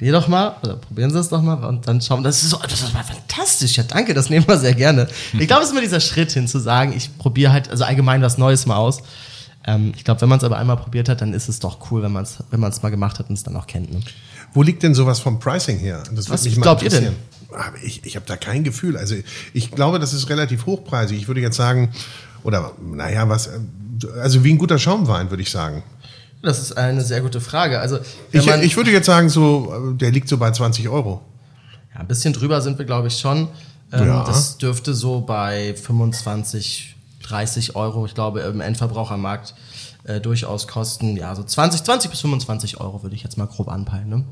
probier doch mal, oder probieren Sie es doch mal und dann schauen. Das ist so, das ist mal fantastisch. Ja, danke, das nehmen wir sehr gerne. Ich glaube, es ist immer dieser Schritt hin zu sagen, ich probiere halt, also allgemein was Neues mal aus. Ähm, ich glaube, wenn man es aber einmal probiert hat, dann ist es doch cool, wenn man es wenn man's mal gemacht hat und es dann auch kennt. Ne? Wo liegt denn sowas vom Pricing her? Das Was glaubt ihr denn? Ich, ich habe da kein Gefühl. Also ich glaube, das ist relativ hochpreisig. Ich würde jetzt sagen, oder naja, was, also wie ein guter Schaumwein, würde ich sagen. Das ist eine sehr gute Frage. Also ich, ich würde jetzt sagen, so, der liegt so bei 20 Euro. Ja, ein bisschen drüber sind wir, glaube ich, schon. Ähm, ja. Das dürfte so bei 25, 30 Euro, ich glaube, im Endverbrauchermarkt äh, durchaus kosten. Ja, so 20, 20 bis 25 Euro würde ich jetzt mal grob anpeilen. Ne?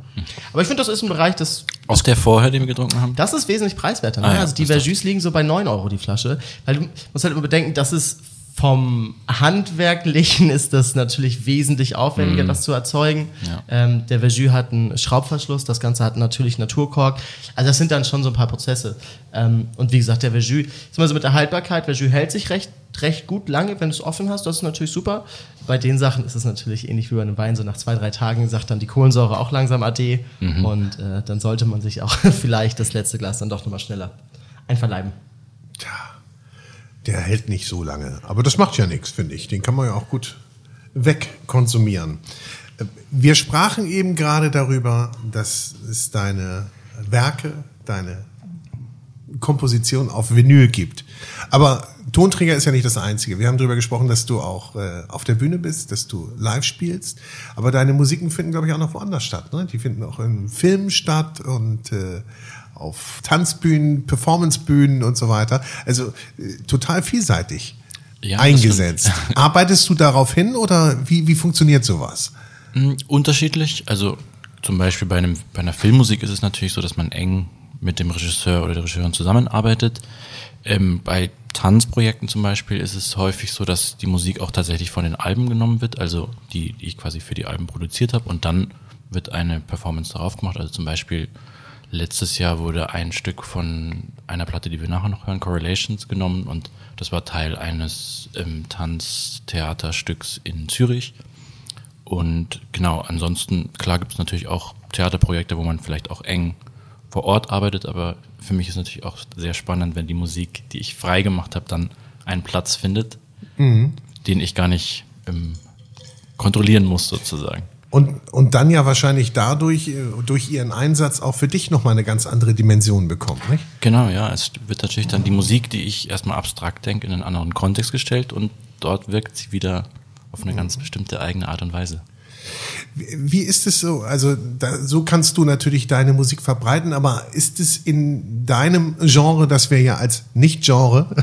Aber ich finde, das ist ein Bereich, das. Auch der vorher, den wir getrunken haben? Das ist wesentlich preiswerter. Ne? Ah, ja, also die Verjus liegen so bei 9 Euro die Flasche. Weil du musst halt immer bedenken, das ist vom Handwerklichen ist das natürlich wesentlich aufwendiger, mm. das zu erzeugen. Ja. Ähm, der Verjus hat einen Schraubverschluss, das Ganze hat natürlich Naturkork. Also das sind dann schon so ein paar Prozesse. Ähm, und wie gesagt, der Verjus, ist mal so mit der Haltbarkeit, Verjus hält sich recht, recht gut lange, wenn du es offen hast, das ist natürlich super. Bei den Sachen ist es natürlich ähnlich wie bei einem Wein, so nach zwei, drei Tagen sagt dann die Kohlensäure auch langsam Ade mhm. und äh, dann sollte man sich auch vielleicht das letzte Glas dann doch nochmal schneller einverleiben. Tja der hält nicht so lange. Aber das macht ja nichts, finde ich. Den kann man ja auch gut wegkonsumieren. Wir sprachen eben gerade darüber, dass es deine Werke, deine Komposition auf Vinyl gibt. Aber Tonträger ist ja nicht das Einzige. Wir haben darüber gesprochen, dass du auch äh, auf der Bühne bist, dass du live spielst. Aber deine Musiken finden, glaube ich, auch noch woanders statt. Ne? Die finden auch in Filmen statt und äh, auf Tanzbühnen, Performancebühnen und so weiter. Also äh, total vielseitig ja, eingesetzt. Arbeitest du darauf hin oder wie, wie funktioniert sowas? Mm, unterschiedlich. Also zum Beispiel bei, einem, bei einer Filmmusik ist es natürlich so, dass man eng mit dem Regisseur oder der Regisseurin zusammenarbeitet. Ähm, bei Tanzprojekten zum Beispiel ist es häufig so, dass die Musik auch tatsächlich von den Alben genommen wird, also die, die ich quasi für die Alben produziert habe und dann wird eine Performance darauf gemacht. Also zum Beispiel Letztes Jahr wurde ein Stück von einer Platte, die wir nachher noch hören, Correlations, genommen und das war Teil eines ähm, Tanztheaterstücks in Zürich. Und genau, ansonsten, klar gibt es natürlich auch Theaterprojekte, wo man vielleicht auch eng vor Ort arbeitet, aber für mich ist natürlich auch sehr spannend, wenn die Musik, die ich frei gemacht habe, dann einen Platz findet, mhm. den ich gar nicht ähm, kontrollieren muss sozusagen. Und, und dann ja wahrscheinlich dadurch, äh, durch ihren Einsatz auch für dich nochmal eine ganz andere Dimension bekommt, nicht? Genau, ja. Es wird natürlich dann die Musik, die ich erstmal abstrakt denke, in einen anderen Kontext gestellt und dort wirkt sie wieder auf eine ganz bestimmte eigene Art und Weise. Wie ist es so? Also da, so kannst du natürlich deine Musik verbreiten, aber ist es in deinem Genre, das wir ja als Nicht-Genre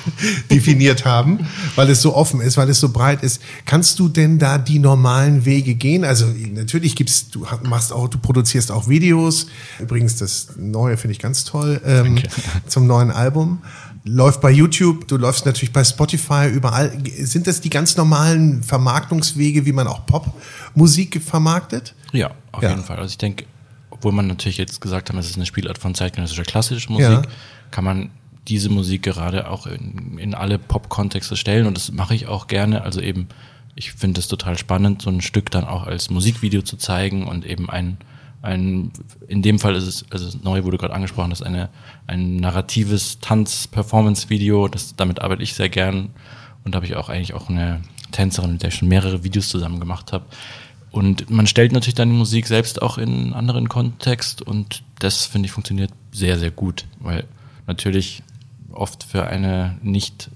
definiert haben, weil es so offen ist, weil es so breit ist, kannst du denn da die normalen Wege gehen? Also natürlich gibt's, du machst auch, du produzierst auch Videos. Übrigens das Neue finde ich ganz toll ähm, zum neuen Album läuft bei YouTube, du läufst natürlich bei Spotify, überall. Sind das die ganz normalen Vermarktungswege, wie man auch Popmusik vermarktet? Ja, auf ja. jeden Fall. Also ich denke, obwohl man natürlich jetzt gesagt hat, es ist eine Spielart von zeitgenössischer klassischer Musik, ja. kann man diese Musik gerade auch in, in alle Pop-Kontexte stellen und das mache ich auch gerne. Also eben, ich finde es total spannend, so ein Stück dann auch als Musikvideo zu zeigen und eben ein ein, in dem Fall ist es, also neu wurde gerade angesprochen, das ist eine, ein narratives Tanz-Performance-Video, das, damit arbeite ich sehr gern und da habe ich auch eigentlich auch eine Tänzerin, mit der ich schon mehrere Videos zusammen gemacht habe. Und man stellt natürlich dann die Musik selbst auch in einen anderen Kontext und das finde ich funktioniert sehr, sehr gut, weil natürlich oft für eine nicht,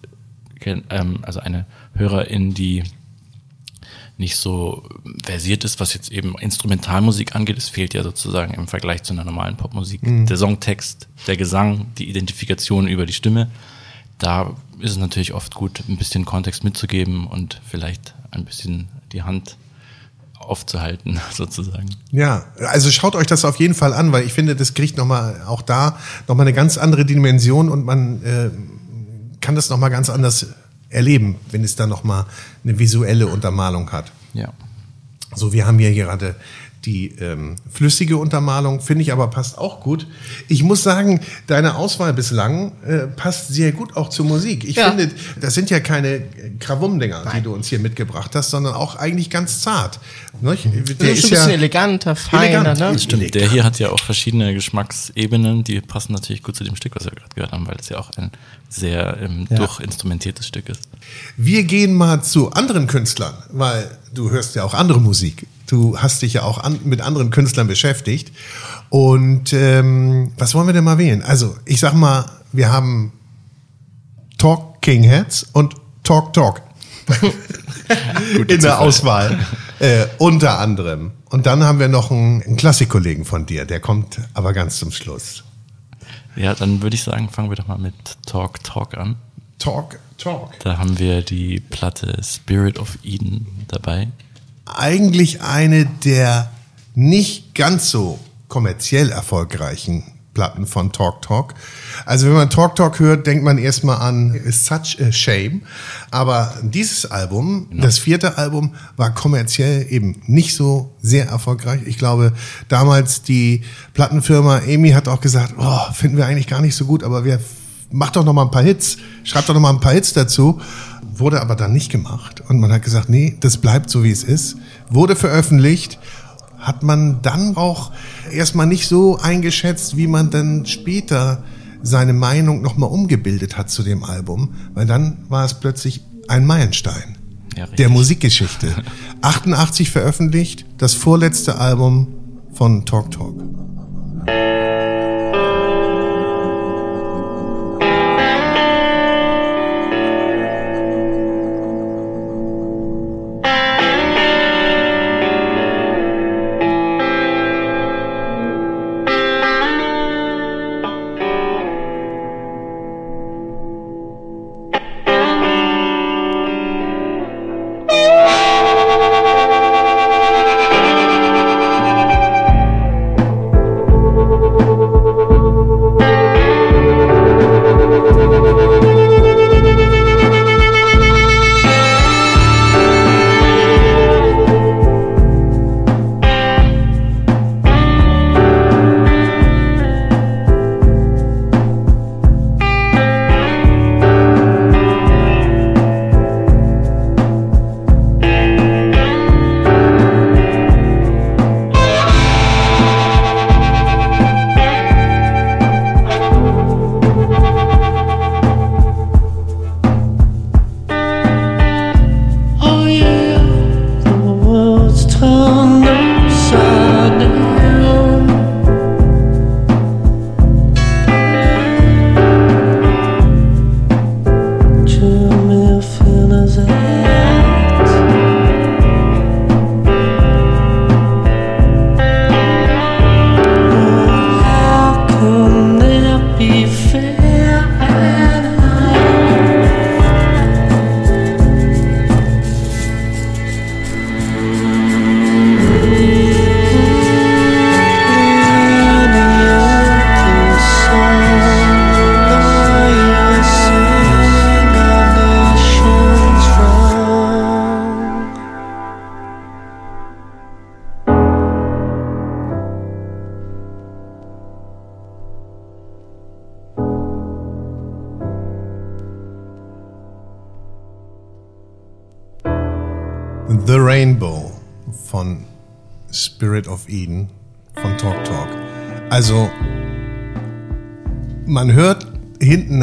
ähm, also eine Hörerin, die nicht so versiert ist, was jetzt eben Instrumentalmusik angeht. Es fehlt ja sozusagen im Vergleich zu einer normalen Popmusik mhm. der Songtext, der Gesang, die Identifikation über die Stimme. Da ist es natürlich oft gut, ein bisschen Kontext mitzugeben und vielleicht ein bisschen die Hand aufzuhalten, sozusagen. Ja, also schaut euch das auf jeden Fall an, weil ich finde, das kriegt nochmal auch da nochmal eine ganz andere Dimension und man äh, kann das nochmal ganz anders erleben, wenn es dann nochmal eine visuelle Untermalung hat. Ja. So, wir haben hier gerade die ähm, flüssige Untermalung, finde ich aber passt auch gut. Ich muss sagen, deine Auswahl bislang äh, passt sehr gut auch zur Musik. Ich Ja. finde, das sind ja keine Krawum-Dinger, die du uns hier mitgebracht hast, sondern auch eigentlich ganz zart. Nicht? Der ist schon ein bisschen eleganter, feiner, Elegant. ne? Stimmt, der hier hat ja auch verschiedene Geschmacksebenen, die passen natürlich gut zu dem Stück, was wir gerade gehört haben, weil es ja auch ein sehr ähm, Ja. durchinstrumentiertes Stück ist. Wir gehen mal zu anderen Künstlern, weil du hörst ja auch andere Musik. Du hast dich ja auch an, mit anderen Künstlern beschäftigt. Und ähm, was wollen wir denn mal wählen? Also, ich sag mal, wir haben Talk King Heads und Talk Talk in der. Auswahl. Äh, unter anderem. Und dann haben wir noch einen, einen Klassikkollegen von dir, der kommt aber ganz zum Schluss. Ja, dann würde ich sagen, fangen wir doch mal mit Talk Talk an. Talk Talk. Da haben wir die Platte Spirit of Eden dabei. Eigentlich eine der nicht ganz so kommerziell erfolgreichen Platten von Talk Talk. Also wenn man Talk Talk hört, denkt man erstmal an It's Such a Shame. Aber dieses Album, das vierte Album, war kommerziell eben nicht so sehr erfolgreich. Ich glaube, damals die Plattenfirma Amy hat auch gesagt, oh, finden wir eigentlich gar nicht so gut, aber wir macht doch noch mal ein paar Hits, schreibt doch noch mal ein paar Hits dazu. Wurde aber dann nicht gemacht. Und man hat gesagt, nee, das bleibt so, wie es ist. Wurde veröffentlicht, hat man dann auch erstmal nicht so eingeschätzt, wie man dann später seine Meinung noch mal umgebildet hat zu dem Album. Weil dann war es plötzlich ein Meilenstein Ja, der Musikgeschichte. 88 veröffentlicht, das vorletzte Album von Talk Talk.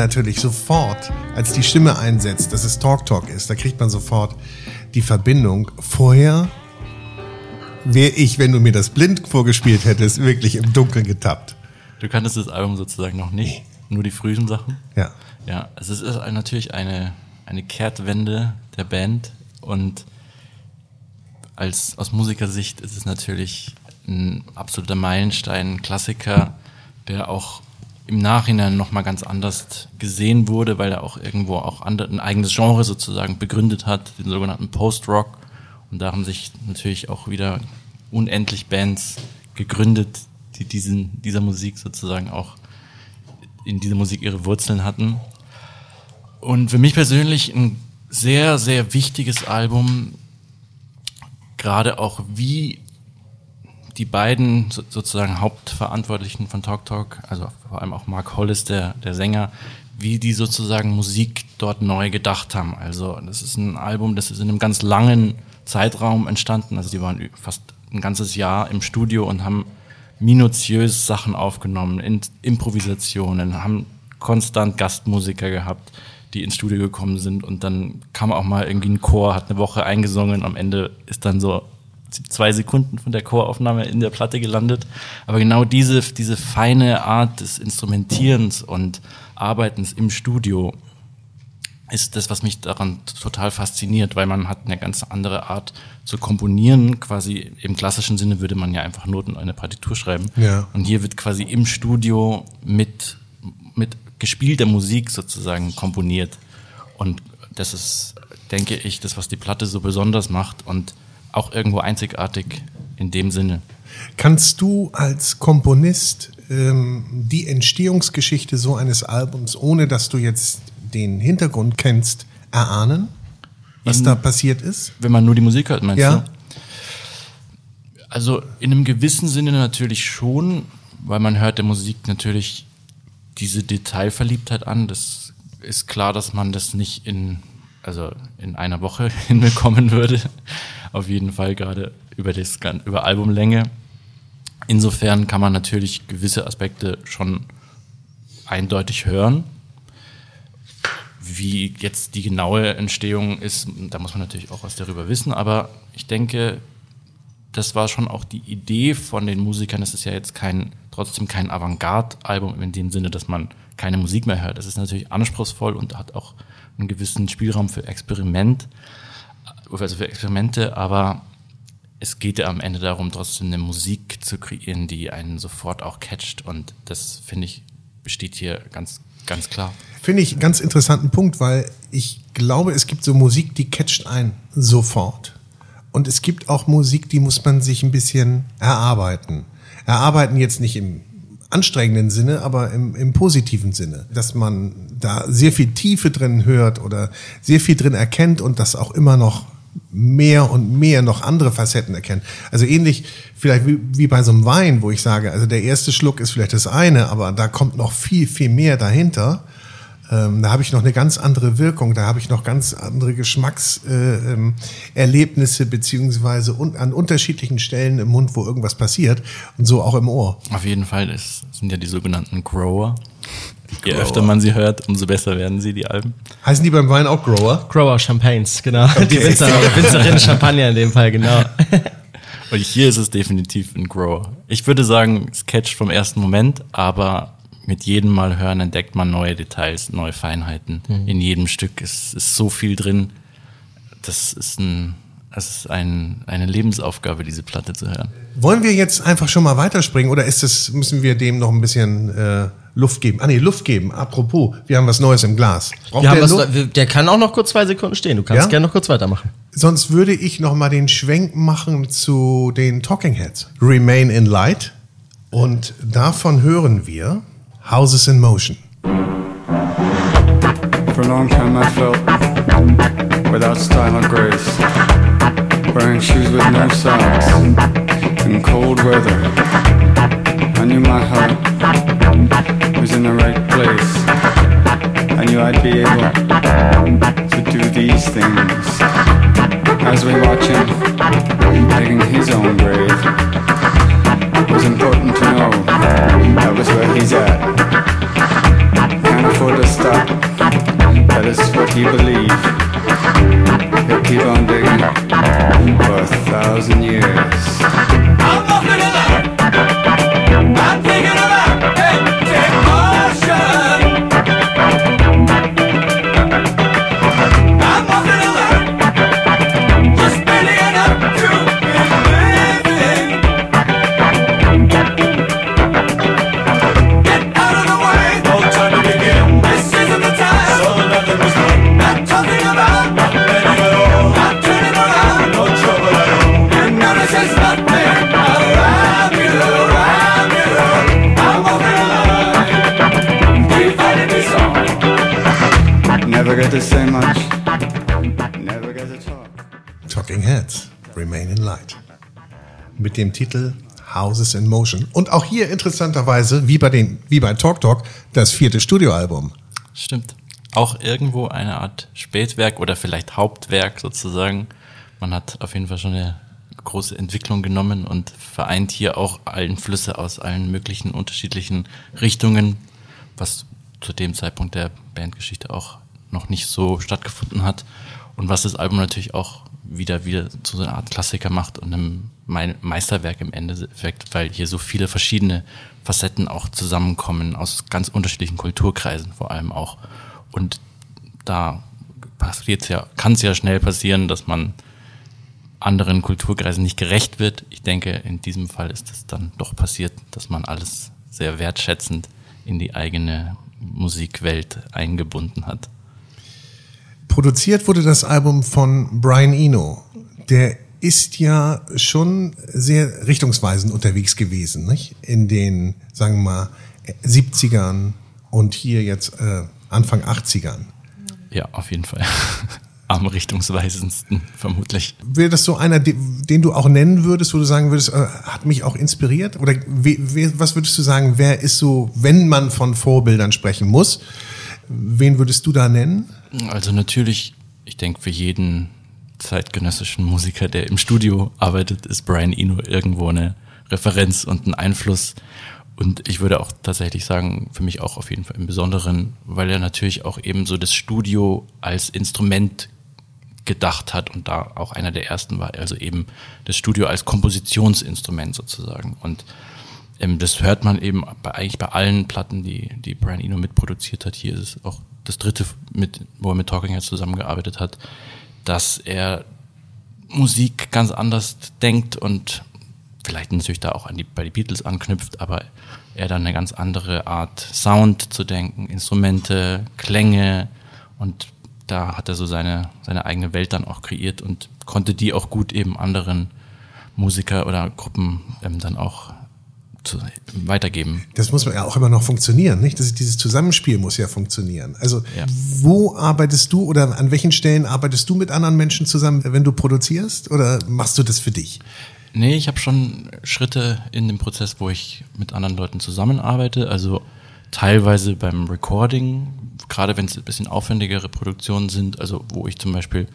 Natürlich sofort, als die Stimme einsetzt, dass es Talk Talk ist, da kriegt man sofort die Verbindung. Vorher wäre ich, wenn du mir das blind vorgespielt hättest, wirklich im Dunkeln getappt. Du kanntest das Album sozusagen noch nicht, nur die frühen Sachen. Ja. Ja, es ist natürlich eine, eine Kehrtwende der Band und als aus Musikersicht ist es natürlich ein absoluter Meilenstein, ein Klassiker, der auch im Nachhinein nochmal ganz anders gesehen wurde, weil er auch irgendwo auch ein eigenes Genre sozusagen begründet hat, den sogenannten Post-Rock. Und da haben sich natürlich auch wieder unendlich Bands gegründet, die diesen, dieser Musik sozusagen auch in diese Musik ihre Wurzeln hatten. Und für mich persönlich ein sehr, sehr wichtiges Album, gerade auch wie die beiden so, sozusagen Hauptverantwortlichen von Talk Talk, also vor allem auch Mark Hollis, der, der Sänger, wie die sozusagen Musik dort neu gedacht haben. Also das ist ein Album, das ist in einem ganz langen Zeitraum entstanden. Also die waren fast ein ganzes Jahr im Studio und haben minutiös Sachen aufgenommen, in Improvisationen, haben konstant Gastmusiker gehabt, die ins Studio gekommen sind und dann kam auch mal irgendwie ein Chor, hat eine Woche eingesungen, am Ende ist dann so zwei Sekunden von der Choraufnahme in der Platte gelandet. Aber genau diese, diese feine Art des Instrumentierens und Arbeitens im Studio ist das, was mich daran total fasziniert, weil man hat eine ganz andere Art zu komponieren. Quasi im klassischen Sinne würde man ja einfach Noten in eine Partitur schreiben. Ja. Und hier wird quasi im Studio mit, mit gespielter Musik sozusagen komponiert. Und das ist, denke ich, das, was die Platte so besonders macht und auch irgendwo einzigartig in dem Sinne. Kannst du als Komponist ähm, die Entstehungsgeschichte so eines Albums, ohne dass du jetzt den Hintergrund kennst, erahnen, was In- da passiert ist? Wenn man nur die Musik hört, meinst Ja. du? Also in einem gewissen Sinne natürlich schon, weil man hört der Musik natürlich diese Detailverliebtheit an. Das ist klar, dass man das nicht in, also in einer Woche hinbekommen würde. Auf jeden Fall gerade über das, über Albumlänge. Insofern kann man natürlich gewisse Aspekte schon eindeutig hören. Wie jetzt die genaue Entstehung ist, da muss man natürlich auch was darüber wissen, aber ich denke, das war schon auch die Idee von den Musikern. Es ist ja jetzt kein, trotzdem kein Avantgarde-Album in dem Sinne, dass man keine Musik mehr hört. Es ist natürlich anspruchsvoll und hat auch einen gewissen Spielraum für Experiment, also für Experimente, aber es geht ja am Ende darum, trotzdem eine Musik zu kreieren, die einen sofort auch catcht und das finde ich besteht hier ganz, ganz klar. Finde ich einen ganz interessanten Punkt, weil ich glaube, es gibt so Musik, die catcht einen sofort. Und es gibt auch Musik, die muss man sich ein bisschen erarbeiten. Erarbeiten jetzt nicht im anstrengenden Sinne, aber im, im positiven Sinne. Dass man da sehr viel Tiefe drin hört oder sehr viel drin erkennt und das auch immer noch mehr und mehr noch andere Facetten erkennt. Also ähnlich vielleicht wie, wie bei so einem Wein, wo ich sage, also der erste Schluck ist vielleicht das eine, aber da kommt noch viel, viel mehr dahinter. Ähm, da habe ich noch eine ganz andere Wirkung, da habe ich noch ganz andere Geschmackserlebnisse äh, ähm, beziehungsweise un an unterschiedlichen Stellen im Mund, wo irgendwas passiert und so auch im Ohr. Auf jeden Fall, es sind ja die sogenannten Grower. Je Grower. öfter man sie hört, umso besser werden sie, die Alben. Heißen die beim Wein auch Grower? Grower Champagnes, genau. Die Winzer, Winzerin Champagner in dem Fall, genau. Und hier ist es definitiv ein Grower. Ich würde sagen, es catcht vom ersten Moment, aber mit jedem Mal hören entdeckt man neue Details, neue Feinheiten. In jedem Stück ist, ist so viel drin. Das ist, ein, das ist ein, eine Lebensaufgabe, diese Platte zu hören. Wollen wir jetzt einfach schon mal weiterspringen oder ist es, müssen wir dem noch ein bisschen äh, Luft geben? Ah nee, Luft geben. Apropos, wir haben was Neues im Glas. Braucht Wir haben der was, Luft? der kann auch noch kurz zwei Sekunden stehen. Du kannst Ja? gerne noch kurz weitermachen. Sonst würde ich noch mal den Schwenk machen zu den Talking Heads. Remain in Light. Und davon hören wir Houses in Motion. For a long time I felt without style or grace, wearing shoes with no socks in cold weather. I knew my heart was in the right place. I knew I'd be able to do these things. As we watch him digging his own grave, it was important to know that was where he's at. Can't afford to stop. That is what he believed. He'll keep on digging for a thousand years. Light. Mit dem Titel Houses in Motion. Und auch hier interessanterweise, wie bei, den, wie bei Talk Talk, das vierte Studioalbum. Stimmt. Auch irgendwo eine Art Spätwerk oder vielleicht Hauptwerk sozusagen. Man hat auf jeden Fall schon eine große Entwicklung genommen und vereint hier auch Einflüsse aus allen möglichen unterschiedlichen Richtungen, was zu dem Zeitpunkt der Bandgeschichte auch noch nicht so stattgefunden hat und was das Album natürlich auch wieder wieder zu so einer Art Klassiker macht und einem Mei- Meisterwerk im Endeffekt, weil hier so viele verschiedene Facetten auch zusammenkommen aus ganz unterschiedlichen Kulturkreisen vor allem auch und da passiert ja kann es ja schnell passieren, dass man anderen Kulturkreisen nicht gerecht wird. Ich denke, in diesem Fall ist es dann doch passiert, dass man alles sehr wertschätzend in die eigene Musikwelt eingebunden hat. Produziert wurde das Album von Brian Eno. Der ist ja schon sehr richtungsweisend unterwegs gewesen, nicht? In den, sagen wir mal, 70ern und hier jetzt äh, Anfang 80ern. Ja, auf jeden Fall. Am richtungsweisendsten, vermutlich. Wäre das so einer, de- den du auch nennen würdest, wo du sagen würdest, äh, hat mich auch inspiriert? Oder was würdest du sagen, wer ist so, wenn man von Vorbildern sprechen muss, wen würdest du da nennen? Also natürlich, ich denke, für jeden zeitgenössischen Musiker, der im Studio arbeitet, ist Brian Eno irgendwo eine Referenz und ein Einfluss. Und ich würde auch tatsächlich sagen, für mich auch auf jeden Fall im Besonderen, weil er natürlich auch eben so das Studio als Instrument gedacht hat und da auch einer der ersten war, also eben das Studio als Kompositionsinstrument sozusagen. Und ähm, das hört man eben bei, eigentlich bei allen Platten, die, die Brian Eno mitproduziert hat. Hier ist es auch das dritte, mit, wo er mit Talking Heads zusammengearbeitet hat, dass er Musik ganz anders denkt und vielleicht natürlich da auch an die, bei die Beatles anknüpft, aber er dann eine ganz andere Art Sound zu denken, Instrumente, Klänge und da hat er so seine, seine eigene Welt dann auch kreiert und konnte die auch gut eben anderen Musiker oder Gruppen ähm, dann auch zu, weitergeben. Das muss ja auch immer noch funktionieren, nicht? Das dieses Zusammenspiel muss ja funktionieren. Also, Ja. wo arbeitest du oder an welchen Stellen arbeitest du mit anderen Menschen zusammen, wenn du produzierst? Oder machst du das für dich? Nee, ich habe schon Schritte in dem Prozess, wo ich mit anderen Leuten zusammenarbeite. Also teilweise beim Recording, gerade wenn es ein bisschen aufwendigere Produktionen sind, also wo ich zum Beispiel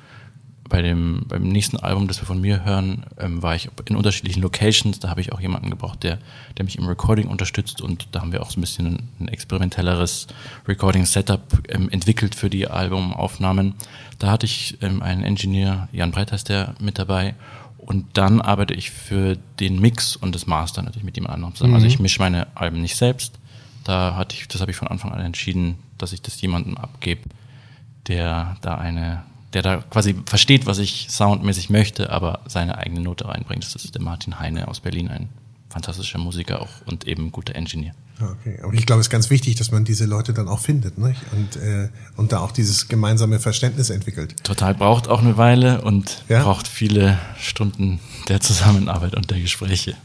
bei dem beim nächsten Album, das wir von mir hören, ähm, war ich in unterschiedlichen Locations. Da habe ich auch jemanden gebraucht, der, der mich im Recording unterstützt und da haben wir auch so ein bisschen ein, experimentelleres Recording-Setup ähm, entwickelt für die Albumaufnahmen. Da hatte ich ähm, einen Engineer, Jan Breit heißt der, mit dabei und dann arbeite ich für den Mix und das Master natürlich mit jemand anderem zusammen. Also ich mische meine Alben nicht selbst. Da hatte ich, das habe ich von Anfang an entschieden, dass ich das jemandem abgebe, der da eine, der da quasi versteht, was ich soundmäßig möchte, aber seine eigene Note reinbringt. Das ist der Martin Heine aus Berlin, ein fantastischer Musiker auch und eben guter Engineer. Okay, aber ich glaube, es ist ganz wichtig, dass man diese Leute dann auch findet, nicht? Und, äh, und da auch dieses gemeinsame Verständnis entwickelt. Total braucht auch eine Weile und Ja? braucht viele Stunden der Zusammenarbeit und der Gespräche,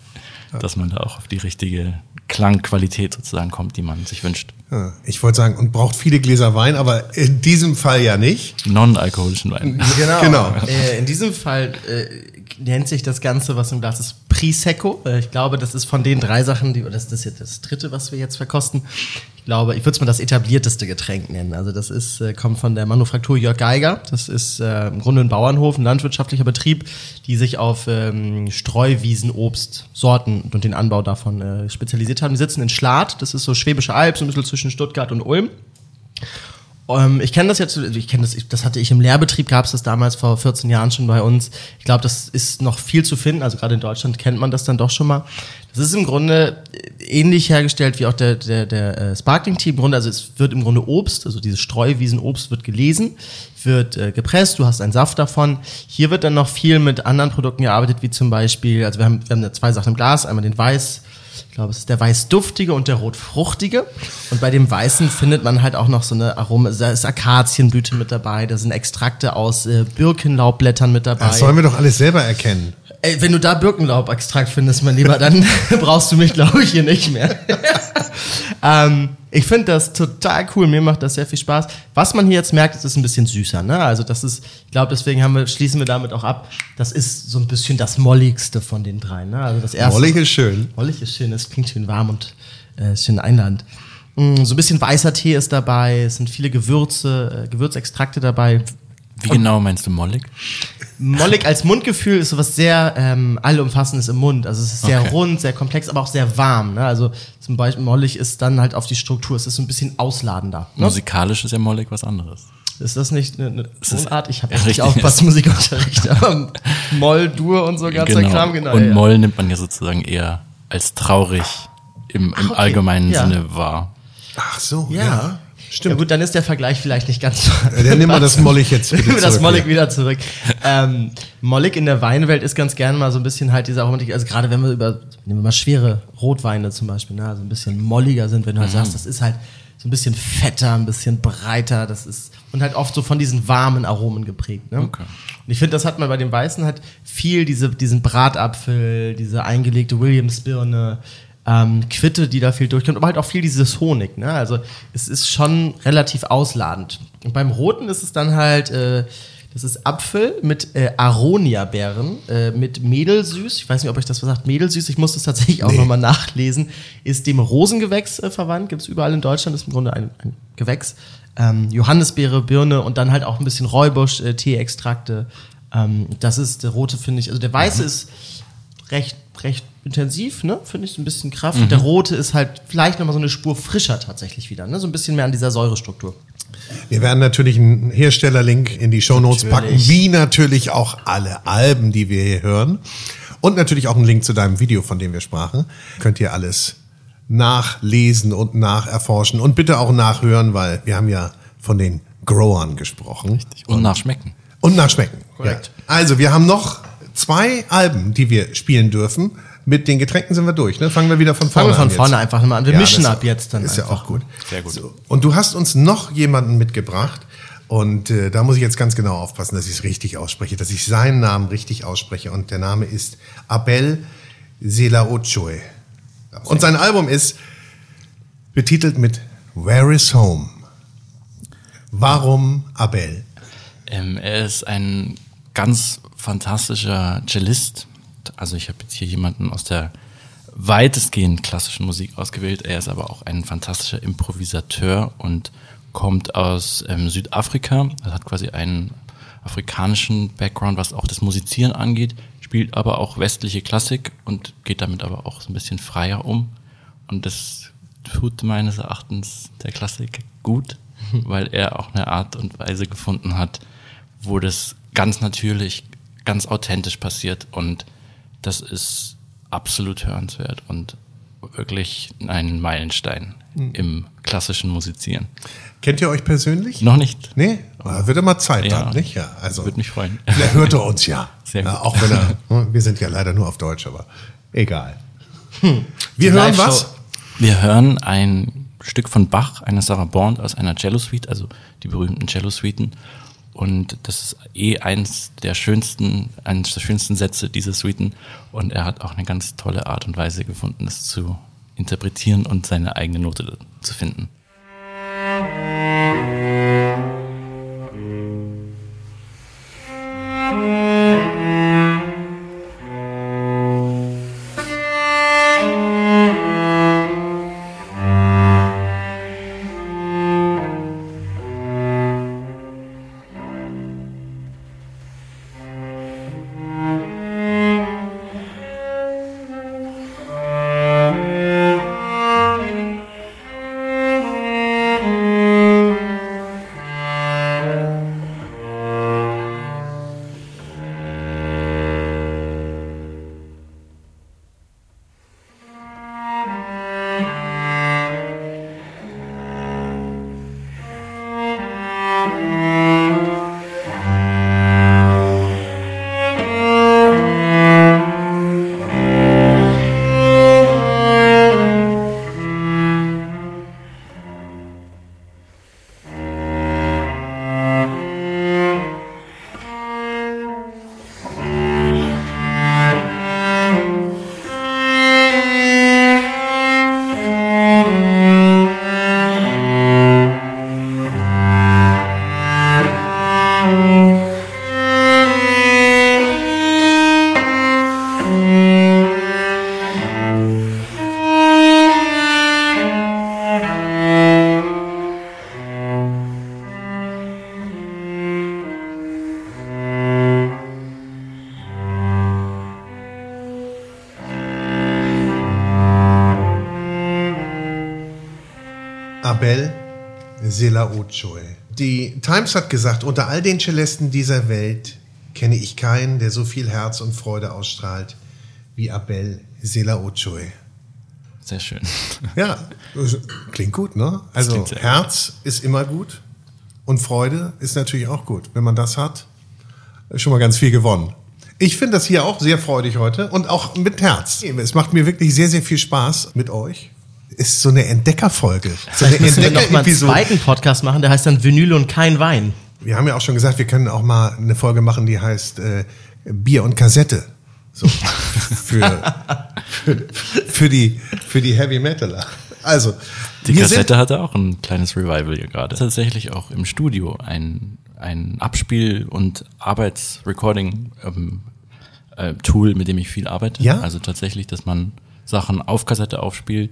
dass man da auch auf die richtige Klangqualität sozusagen kommt, die man sich wünscht. Ja, ich wollte sagen, und braucht viele Gläser Wein, aber in diesem Fall ja nicht. Non-alkoholischen Wein. Genau. Genau. Äh, in diesem Fall äh, nennt sich das Ganze, was im Glas ist, Prisecco. Äh, ich glaube, das ist von den drei Sachen, die, das ist jetzt das dritte, was wir jetzt verkosten. Ich glaube, ich würde es mal das etablierteste Getränk nennen. Also das ist, äh, kommt von der Manufaktur Jörg Geiger. Das ist äh, im Grunde ein Bauernhof, ein landwirtschaftlicher Betrieb, die sich auf ähm, Streuwiesen, Obst, Sorten und den Anbau davon äh, spezialisiert haben. Die sitzen in Schlad, das ist so Schwäbische Alb, so ein bisschen zwischen Stuttgart und Ulm. Ähm, ich kenne das jetzt, ich kenne das, ich, das hatte ich im Lehrbetrieb, gab es das damals vor 14 Jahren schon bei uns. Ich glaube, das ist noch viel zu finden, also gerade in Deutschland kennt man das dann doch schon mal. Das ist im Grunde ähnlich hergestellt wie auch der, der, der äh, Sparkling Tea. Im Grunde, also es wird im Grunde Obst, also dieses Streuwiesenobst wird gelesen, wird äh, gepresst, du hast einen Saft davon. Hier wird dann noch viel mit anderen Produkten gearbeitet, wie zum Beispiel, also wir haben, wir haben da zwei Sachen im Glas, einmal den Weiß, ich glaube, es ist der weißduftige und der rotfruchtige. Und bei dem weißen findet man halt auch noch so eine Aroma. Da ist Akazienblüte mit dabei, da sind Extrakte aus äh, Birkenlaubblättern mit dabei. Das sollen wir doch alles selber erkennen. Ey, wenn du da Birkenlaubextrakt findest, mein Lieber, dann brauchst du mich, glaube ich, hier nicht mehr. ähm, Ich finde das total cool. Mir macht das sehr viel Spaß. Was man hier jetzt merkt, es ist ein bisschen süßer. Ne? Also das ist, ich glaube, deswegen haben wir, schließen wir damit auch ab. Das ist so ein bisschen das molligste von den dreien. Ne? Also das erste. Mollig ist schön. Mollig ist schön. Es klingt schön warm und äh, schön einladend. Mm, So ein bisschen weißer Tee ist dabei. Es sind viele Gewürze, äh, Gewürzextrakte dabei. Wie genau meinst du mollig? Mollig als Mundgefühl ist sowas sehr ähm, allumfassendes im Mund. Also es ist sehr Okay. rund, sehr komplex, aber auch sehr warm. Ne? Also zum Beispiel mollig ist dann halt auf die Struktur. Es ist so ein bisschen ausladender. Ne? Musikalisch ist ja mollig was anderes. Ist das nicht eine, eine Tonart? Ich habe Ja, richtig. aufgepasst, Musikunterricht. Aber Moll, Dur und so ganzer Kram, genau. Und ja. Moll nimmt man ja sozusagen eher als traurig im, im okay. allgemeinen Ja. Sinne wahr. Ach so, Ja. Stimmt. Ja gut, dann ist der Vergleich vielleicht nicht ganz so. Ja, dann nehmen wir das Mollig jetzt Nehmen wir das zurück, Mollig ja. wieder zurück. Ähm, Mollig in der Weinwelt ist ganz gerne mal so ein bisschen halt diese Aromatik, also gerade wenn wir über, nehmen wir mal schwere Rotweine zum Beispiel, ne, also ein bisschen molliger sind, wenn du halt sagst, das ist halt so ein bisschen fetter, ein bisschen breiter, das ist, und halt oft so von diesen warmen Aromen geprägt, ne? Okay. Und ich finde, das hat man bei den Weißen halt viel, diese, diesen Bratapfel, diese eingelegte Williams-Birne, ähm, Quitte, die da viel durchkommt, aber halt auch viel dieses Honig. Ne? Also es ist schon relativ ausladend. Und beim Roten ist es dann halt, äh, das ist Apfel mit äh, Aronia-Beeren, äh, mit Medelsüß. Ich weiß nicht, ob euch das was sagt. Medelsüß, ich muss das tatsächlich auch Nee. nochmal nachlesen. Ist dem Rosengewächs äh, verwandt, gibt's überall in Deutschland, ist im Grunde ein, ein Gewächs. Ähm, Johannisbeere, Birne und dann halt auch ein bisschen Räubusch, äh, Teeextrakte. Ähm, das ist der rote, finde ich. Also der weiße ist recht, recht intensiv, ne? Finde ich, so ein bisschen Kraft. Und der rote ist halt vielleicht nochmal so eine Spur frischer tatsächlich wieder, ne? So ein bisschen mehr an dieser Säurestruktur. Wir werden natürlich einen Herstellerlink in die Shownotes packen, Natürlich. wie natürlich auch alle Alben, die wir hier hören. Und natürlich auch einen Link zu deinem Video, von dem wir sprachen. Könnt ihr alles nachlesen und nacherforschen und bitte auch nachhören, weil wir haben ja von den Growern gesprochen. Und nachschmecken. Und nachschmecken. Korrekt. Ja. Also, wir haben noch zwei Alben, die wir spielen dürfen. Mit den Getränken sind wir durch. Ne? Fangen wir wieder von Fangen vorne wir von an. jetzt. vorne einfach mal an. Wir Ja, mischen ab jetzt dann Ist ja einfach. auch gut. Sehr gut. So. Und du hast uns noch jemanden mitgebracht. Und äh, da muss ich jetzt ganz genau aufpassen, dass ich es richtig ausspreche, dass ich seinen Namen richtig ausspreche. Und der Name ist Abel Selaochoe. Und sein Album ist betitelt mit Where is Home? Warum Abel? Ähm, er ist ein ganz fantastischer Cellist. Also ich habe jetzt hier jemanden aus der weitestgehend klassischen Musik ausgewählt. Er ist aber auch ein fantastischer Improvisateur und kommt aus ähm, Südafrika. Er hat quasi einen afrikanischen Background, was auch das Musizieren angeht, spielt aber auch westliche Klassik und geht damit aber auch so ein bisschen freier um. Und das tut meines Erachtens der Klassik gut, weil er auch eine Art und Weise gefunden hat, wo das ganz natürlich, ganz authentisch passiert und das ist absolut hörenswert und wirklich ein Meilenstein im klassischen Musizieren. Kennt ihr euch persönlich? Noch nicht. Nee? Wird immer Zeit Ja. dann, nicht? Ja, also. Würde mich freuen. Vielleicht hört er uns ja. Sehr ja gut. auch wenn er, wir sind ja leider nur auf Deutsch, aber egal. Wir hören Live-Show. was? Wir hören ein Stück von Bach, eine Sarah Bond aus einer Cello-Suite, also die berühmten Cello-Suiten. Und das ist eh eins der schönsten, eines der schönsten Sätze dieser Suiten. Und er hat auch eine ganz tolle Art und Weise gefunden, das zu interpretieren und seine eigene Note zu finden. Selaochoe. Die Times hat gesagt, unter all den Cellisten dieser Welt kenne ich keinen, der so viel Herz und Freude ausstrahlt wie Abel Selaochoe. Sehr schön. Ja, klingt gut, ne? Also Herz ist immer gut und Freude ist natürlich auch gut. Wenn man das hat, ist schon mal ganz viel gewonnen. Ich finde das hier auch sehr freudig heute und auch mit Herz. Es macht mir wirklich sehr, sehr viel Spaß mit euch. Ist so eine Entdeckerfolge. So eine müssen wir noch mal einen zweiten Podcast machen, der heißt dann Vinyl und kein Wein. Wir haben ja auch schon gesagt, wir können auch mal eine Folge machen, die heißt äh, Bier und Kassette. So. Für, für, für, die, für die Heavy Metaler. Also, Die Kassette hatte auch ein kleines Revival hier gerade. Tatsächlich auch im Studio ein, ein Abspiel- und Arbeitsrecording-Tool, mit dem ich viel arbeite. Ja? Also tatsächlich, dass man Sachen auf Kassette aufspielt.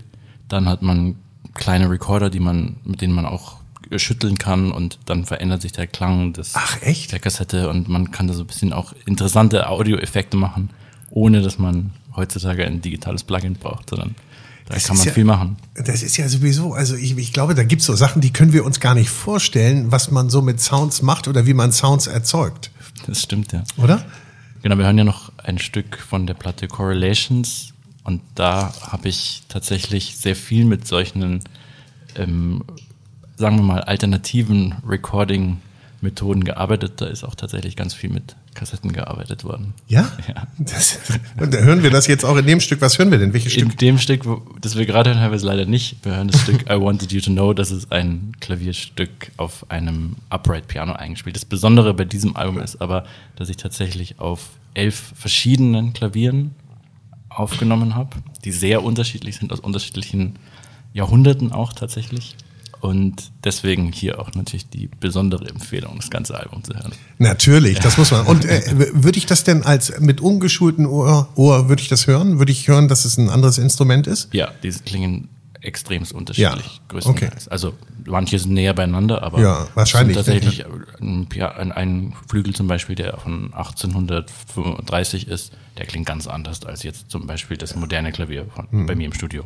Dann hat man kleine Recorder, die man, mit denen man auch schütteln kann und dann verändert sich der Klang des, Ach, echt? der Kassette und man kann da so ein bisschen auch interessante Audioeffekte machen, ohne dass man heutzutage ein digitales Plugin braucht, sondern da Das kann man ja- viel machen. Das ist ja sowieso, also ich, ich glaube, da gibt's so Sachen, die können wir uns gar nicht vorstellen, was man so mit Sounds macht oder wie man Sounds erzeugt. Das stimmt, ja. Oder? Genau, wir hören ja noch ein Stück von der Platte Correlations und da habe ich tatsächlich sehr viel mit solchen, ähm, sagen wir mal, alternativen Recording-Methoden gearbeitet. Da ist auch tatsächlich ganz viel mit Kassetten gearbeitet worden. Ja? Ja. Das, und da hören wir das jetzt auch in dem Stück. Was hören wir denn? Welches Stück? In dem Stück, das wir gerade hören, hören wir es leider nicht. Wir hören das Stück I Wanted You to Know. Das ist ein Klavierstück auf einem Upright Piano eingespielt. Das Besondere bei diesem Album ist aber, dass ich tatsächlich auf elf verschiedenen Klavieren aufgenommen habe, die sehr unterschiedlich sind, aus unterschiedlichen Jahrhunderten auch tatsächlich. Und deswegen hier auch natürlich die besondere Empfehlung, das ganze Album zu hören. Natürlich, das muss man. Und äh, würde ich das denn als mit ungeschultem Ohr, Ohr würde ich das hören? Würde ich hören, dass es ein anderes Instrument ist? Ja, die klingen extremst unterschiedlich, Ja, größtenteils. Also manche sind näher beieinander, aber Ja, wahrscheinlich, tatsächlich ein, ein, Flügel zum Beispiel, der von 1835 ist, der klingt ganz anders als jetzt zum Beispiel das moderne Klavier von, Hm. bei mir im Studio.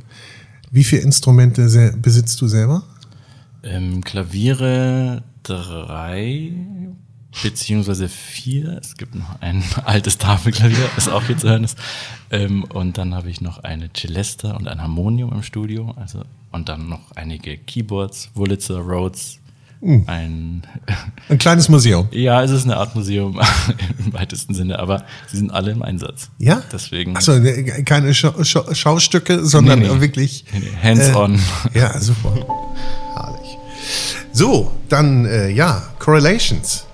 Wie viele Instrumente besitzt du selber? Ähm, Klaviere drei beziehungsweise vier. Es gibt noch ein altes Tafelklavier, das auch hier zu hören ist. Ähm, und dann habe ich noch eine Celesta und ein Harmonium im Studio. Also und dann noch einige Keyboards, Wurlitzer, Rhodes. Ein Ein kleines Museum. ja, es ist eine Art Museum im weitesten Sinne, aber sie sind alle im Einsatz. Ja? Deswegen Achso, ne, keine Schau Schau Schaustücke, sondern Nee, nee. wirklich. Hands-on. Äh, ja, super. Herrlich. So, dann, äh, ja, Correlations.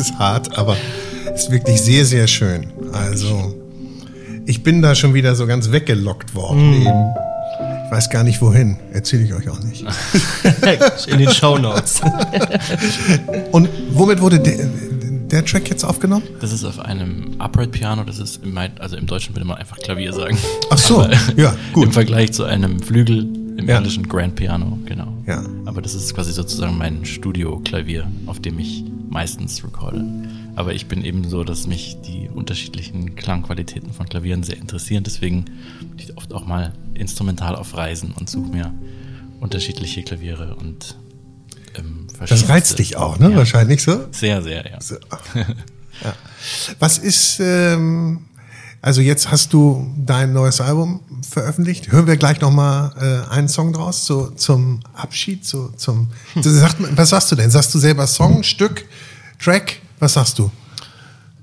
Ist hart, aber ist wirklich sehr, sehr schön. Also, ich bin da schon wieder so ganz weggelockt worden eben. Ich weiß gar nicht wohin. Erzähle ich euch auch nicht. In den Shownotes. Und womit wurde der, der Track jetzt aufgenommen? Das ist auf einem Upright Piano, das ist im, also im Deutschen würde man einfach Klavier sagen. Ach so, Aber ja, gut. Im Vergleich zu einem Flügel im Ja. englischen Grand Piano, genau. Ja. Aber das ist quasi sozusagen mein Studio-Klavier, auf dem ich meistens recorde. Aber ich bin eben so, dass mich die unterschiedlichen Klangqualitäten von Klavieren sehr interessieren. Deswegen bin ich oft auch mal instrumental auf Reisen und suche mir unterschiedliche Klaviere und ähm, Das reizt dich auch, ne? Ja. Wahrscheinlich so. Sehr, sehr, ja. So. ja. Was ist, ähm, also jetzt hast du dein neues Album veröffentlicht. Hören wir gleich nochmal äh, einen Song draus so, zum Abschied, so zum. Du sagt, was sagst du denn? Sagst du selber Song, Stück, Track? Was sagst du?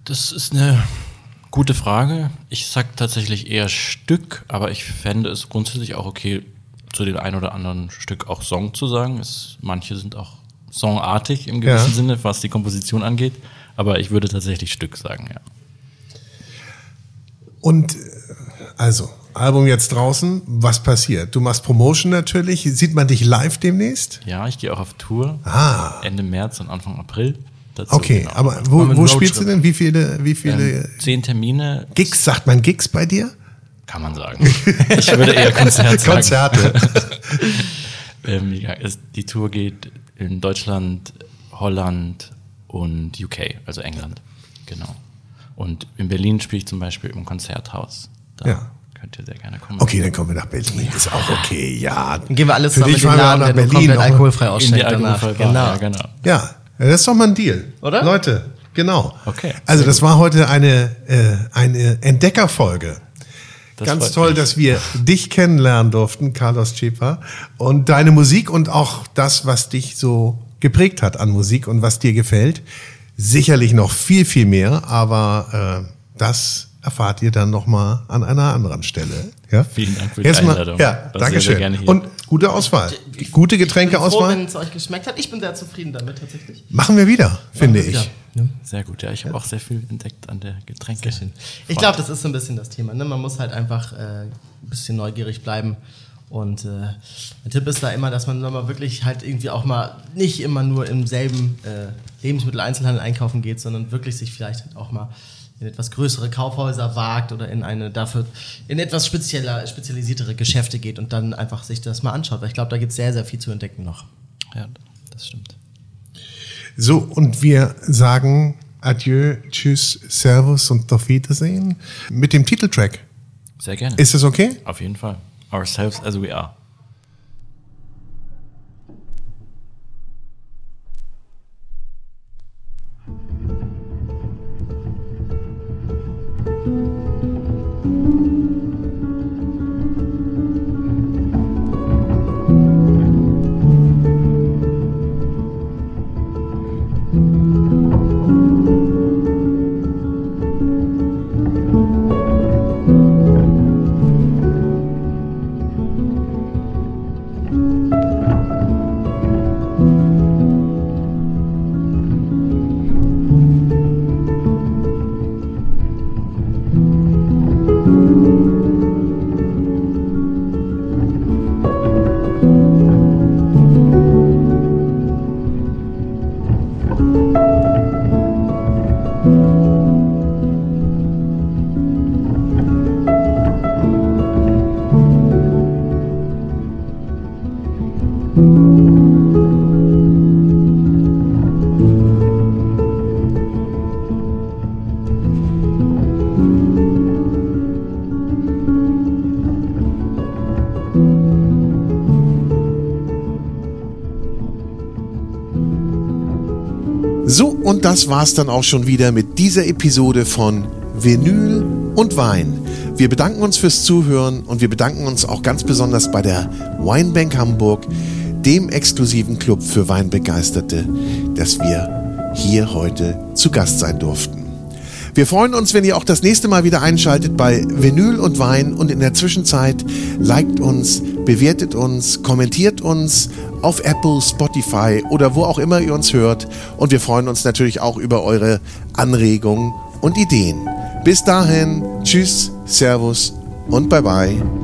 Das ist eine gute Frage. Ich sag tatsächlich eher Stück, aber ich fände es grundsätzlich auch okay, zu dem einen oder anderen Stück auch Song zu sagen. Es, manche sind auch songartig im gewissen Ja. Sinne, was die Komposition angeht. Aber ich würde tatsächlich Stück sagen, ja. Und äh, also, Album jetzt draußen, was passiert? Du machst Promotion natürlich. Sieht man dich live demnächst? Ja, ich gehe auch auf Tour. Ah. Ende März und Anfang April. Dazu Okay, genau. aber wo, wo spielst du denn? Wie viele, wie viele ähm, zehn Termine, Gigs? Sagt man Gigs bei dir? kann man sagen. Ich würde eher Konzert sagen. Konzerte. Ähm, ja, es, die Tour geht in Deutschland, Holland und UK, also England. Genau. Und in Berlin spiele ich zum Beispiel im Konzerthaus. Da Ja. könnt ihr sehr gerne kommen. Okay, dann kommen wir nach Berlin. Ist auch okay, ja. Dann gehen wir alles Für zusammen dich in den Laden, nach Berlin. komplett alkoholfrei danach. Alkoholfreibar. Genau. Ja, genau. Ja, das ist doch mal ein Deal. Oder? Leute, genau. Okay, Also das war heute eine, äh, eine Entdeckerfolge. Das Ganz toll, mich. dass wir dich kennenlernen durften, Carlos Chepa, und deine Musik und auch das, was dich so geprägt hat an Musik und was dir gefällt. Sicherlich noch viel, viel mehr, aber äh, das erfahrt ihr dann nochmal an einer anderen Stelle. Ja? Vielen Dank für die Erstmal- Einladung. Ja, danke schön. Und gute Auswahl. Gute Ich bin froh, Getränkeauswahl. wenn es euch geschmeckt hat. Ich bin sehr zufrieden damit tatsächlich. Machen wir wieder, finde ich. Ja. Ja. Sehr gut, ja. Ich habe auch sehr viel entdeckt an der Getränke. Ich glaube, das ist so ein bisschen das Thema. Ne? Man muss halt einfach äh, ein bisschen neugierig bleiben. Und äh, mein Tipp ist da immer, dass man mal wirklich halt irgendwie auch mal nicht immer nur im selben äh, Lebensmitteleinzelhandel einkaufen geht, sondern wirklich sich vielleicht halt auch mal in etwas größere Kaufhäuser wagt oder in eine dafür in etwas spezieller, spezialisiertere Geschäfte geht und dann einfach sich das mal anschaut. Weil ich glaube, da gibt es sehr, sehr viel zu entdecken noch. Ja, das stimmt. So, und wir sagen Adieu, Tschüss, Servus und auf Wiedersehen mit dem Titeltrack. Sehr gerne. Ist das okay? Auf jeden Fall. Ourselves as we are. So, und das war's dann auch schon wieder mit dieser Episode von Vinyl und Wein. Wir bedanken uns fürs Zuhören und wir bedanken uns auch ganz besonders bei der Weinbank Hamburg, dem exklusiven Club für Weinbegeisterte, dass wir hier heute zu Gast sein durften. Wir freuen uns, wenn ihr auch das nächste Mal wieder einschaltet bei Vinyl und Wein und in der Zwischenzeit liked uns, bewertet uns, kommentiert uns auf Apple, Spotify oder wo auch immer ihr uns hört. Und wir freuen uns natürlich auch über eure Anregungen und Ideen. Bis dahin, tschüss, Servus und bye bye.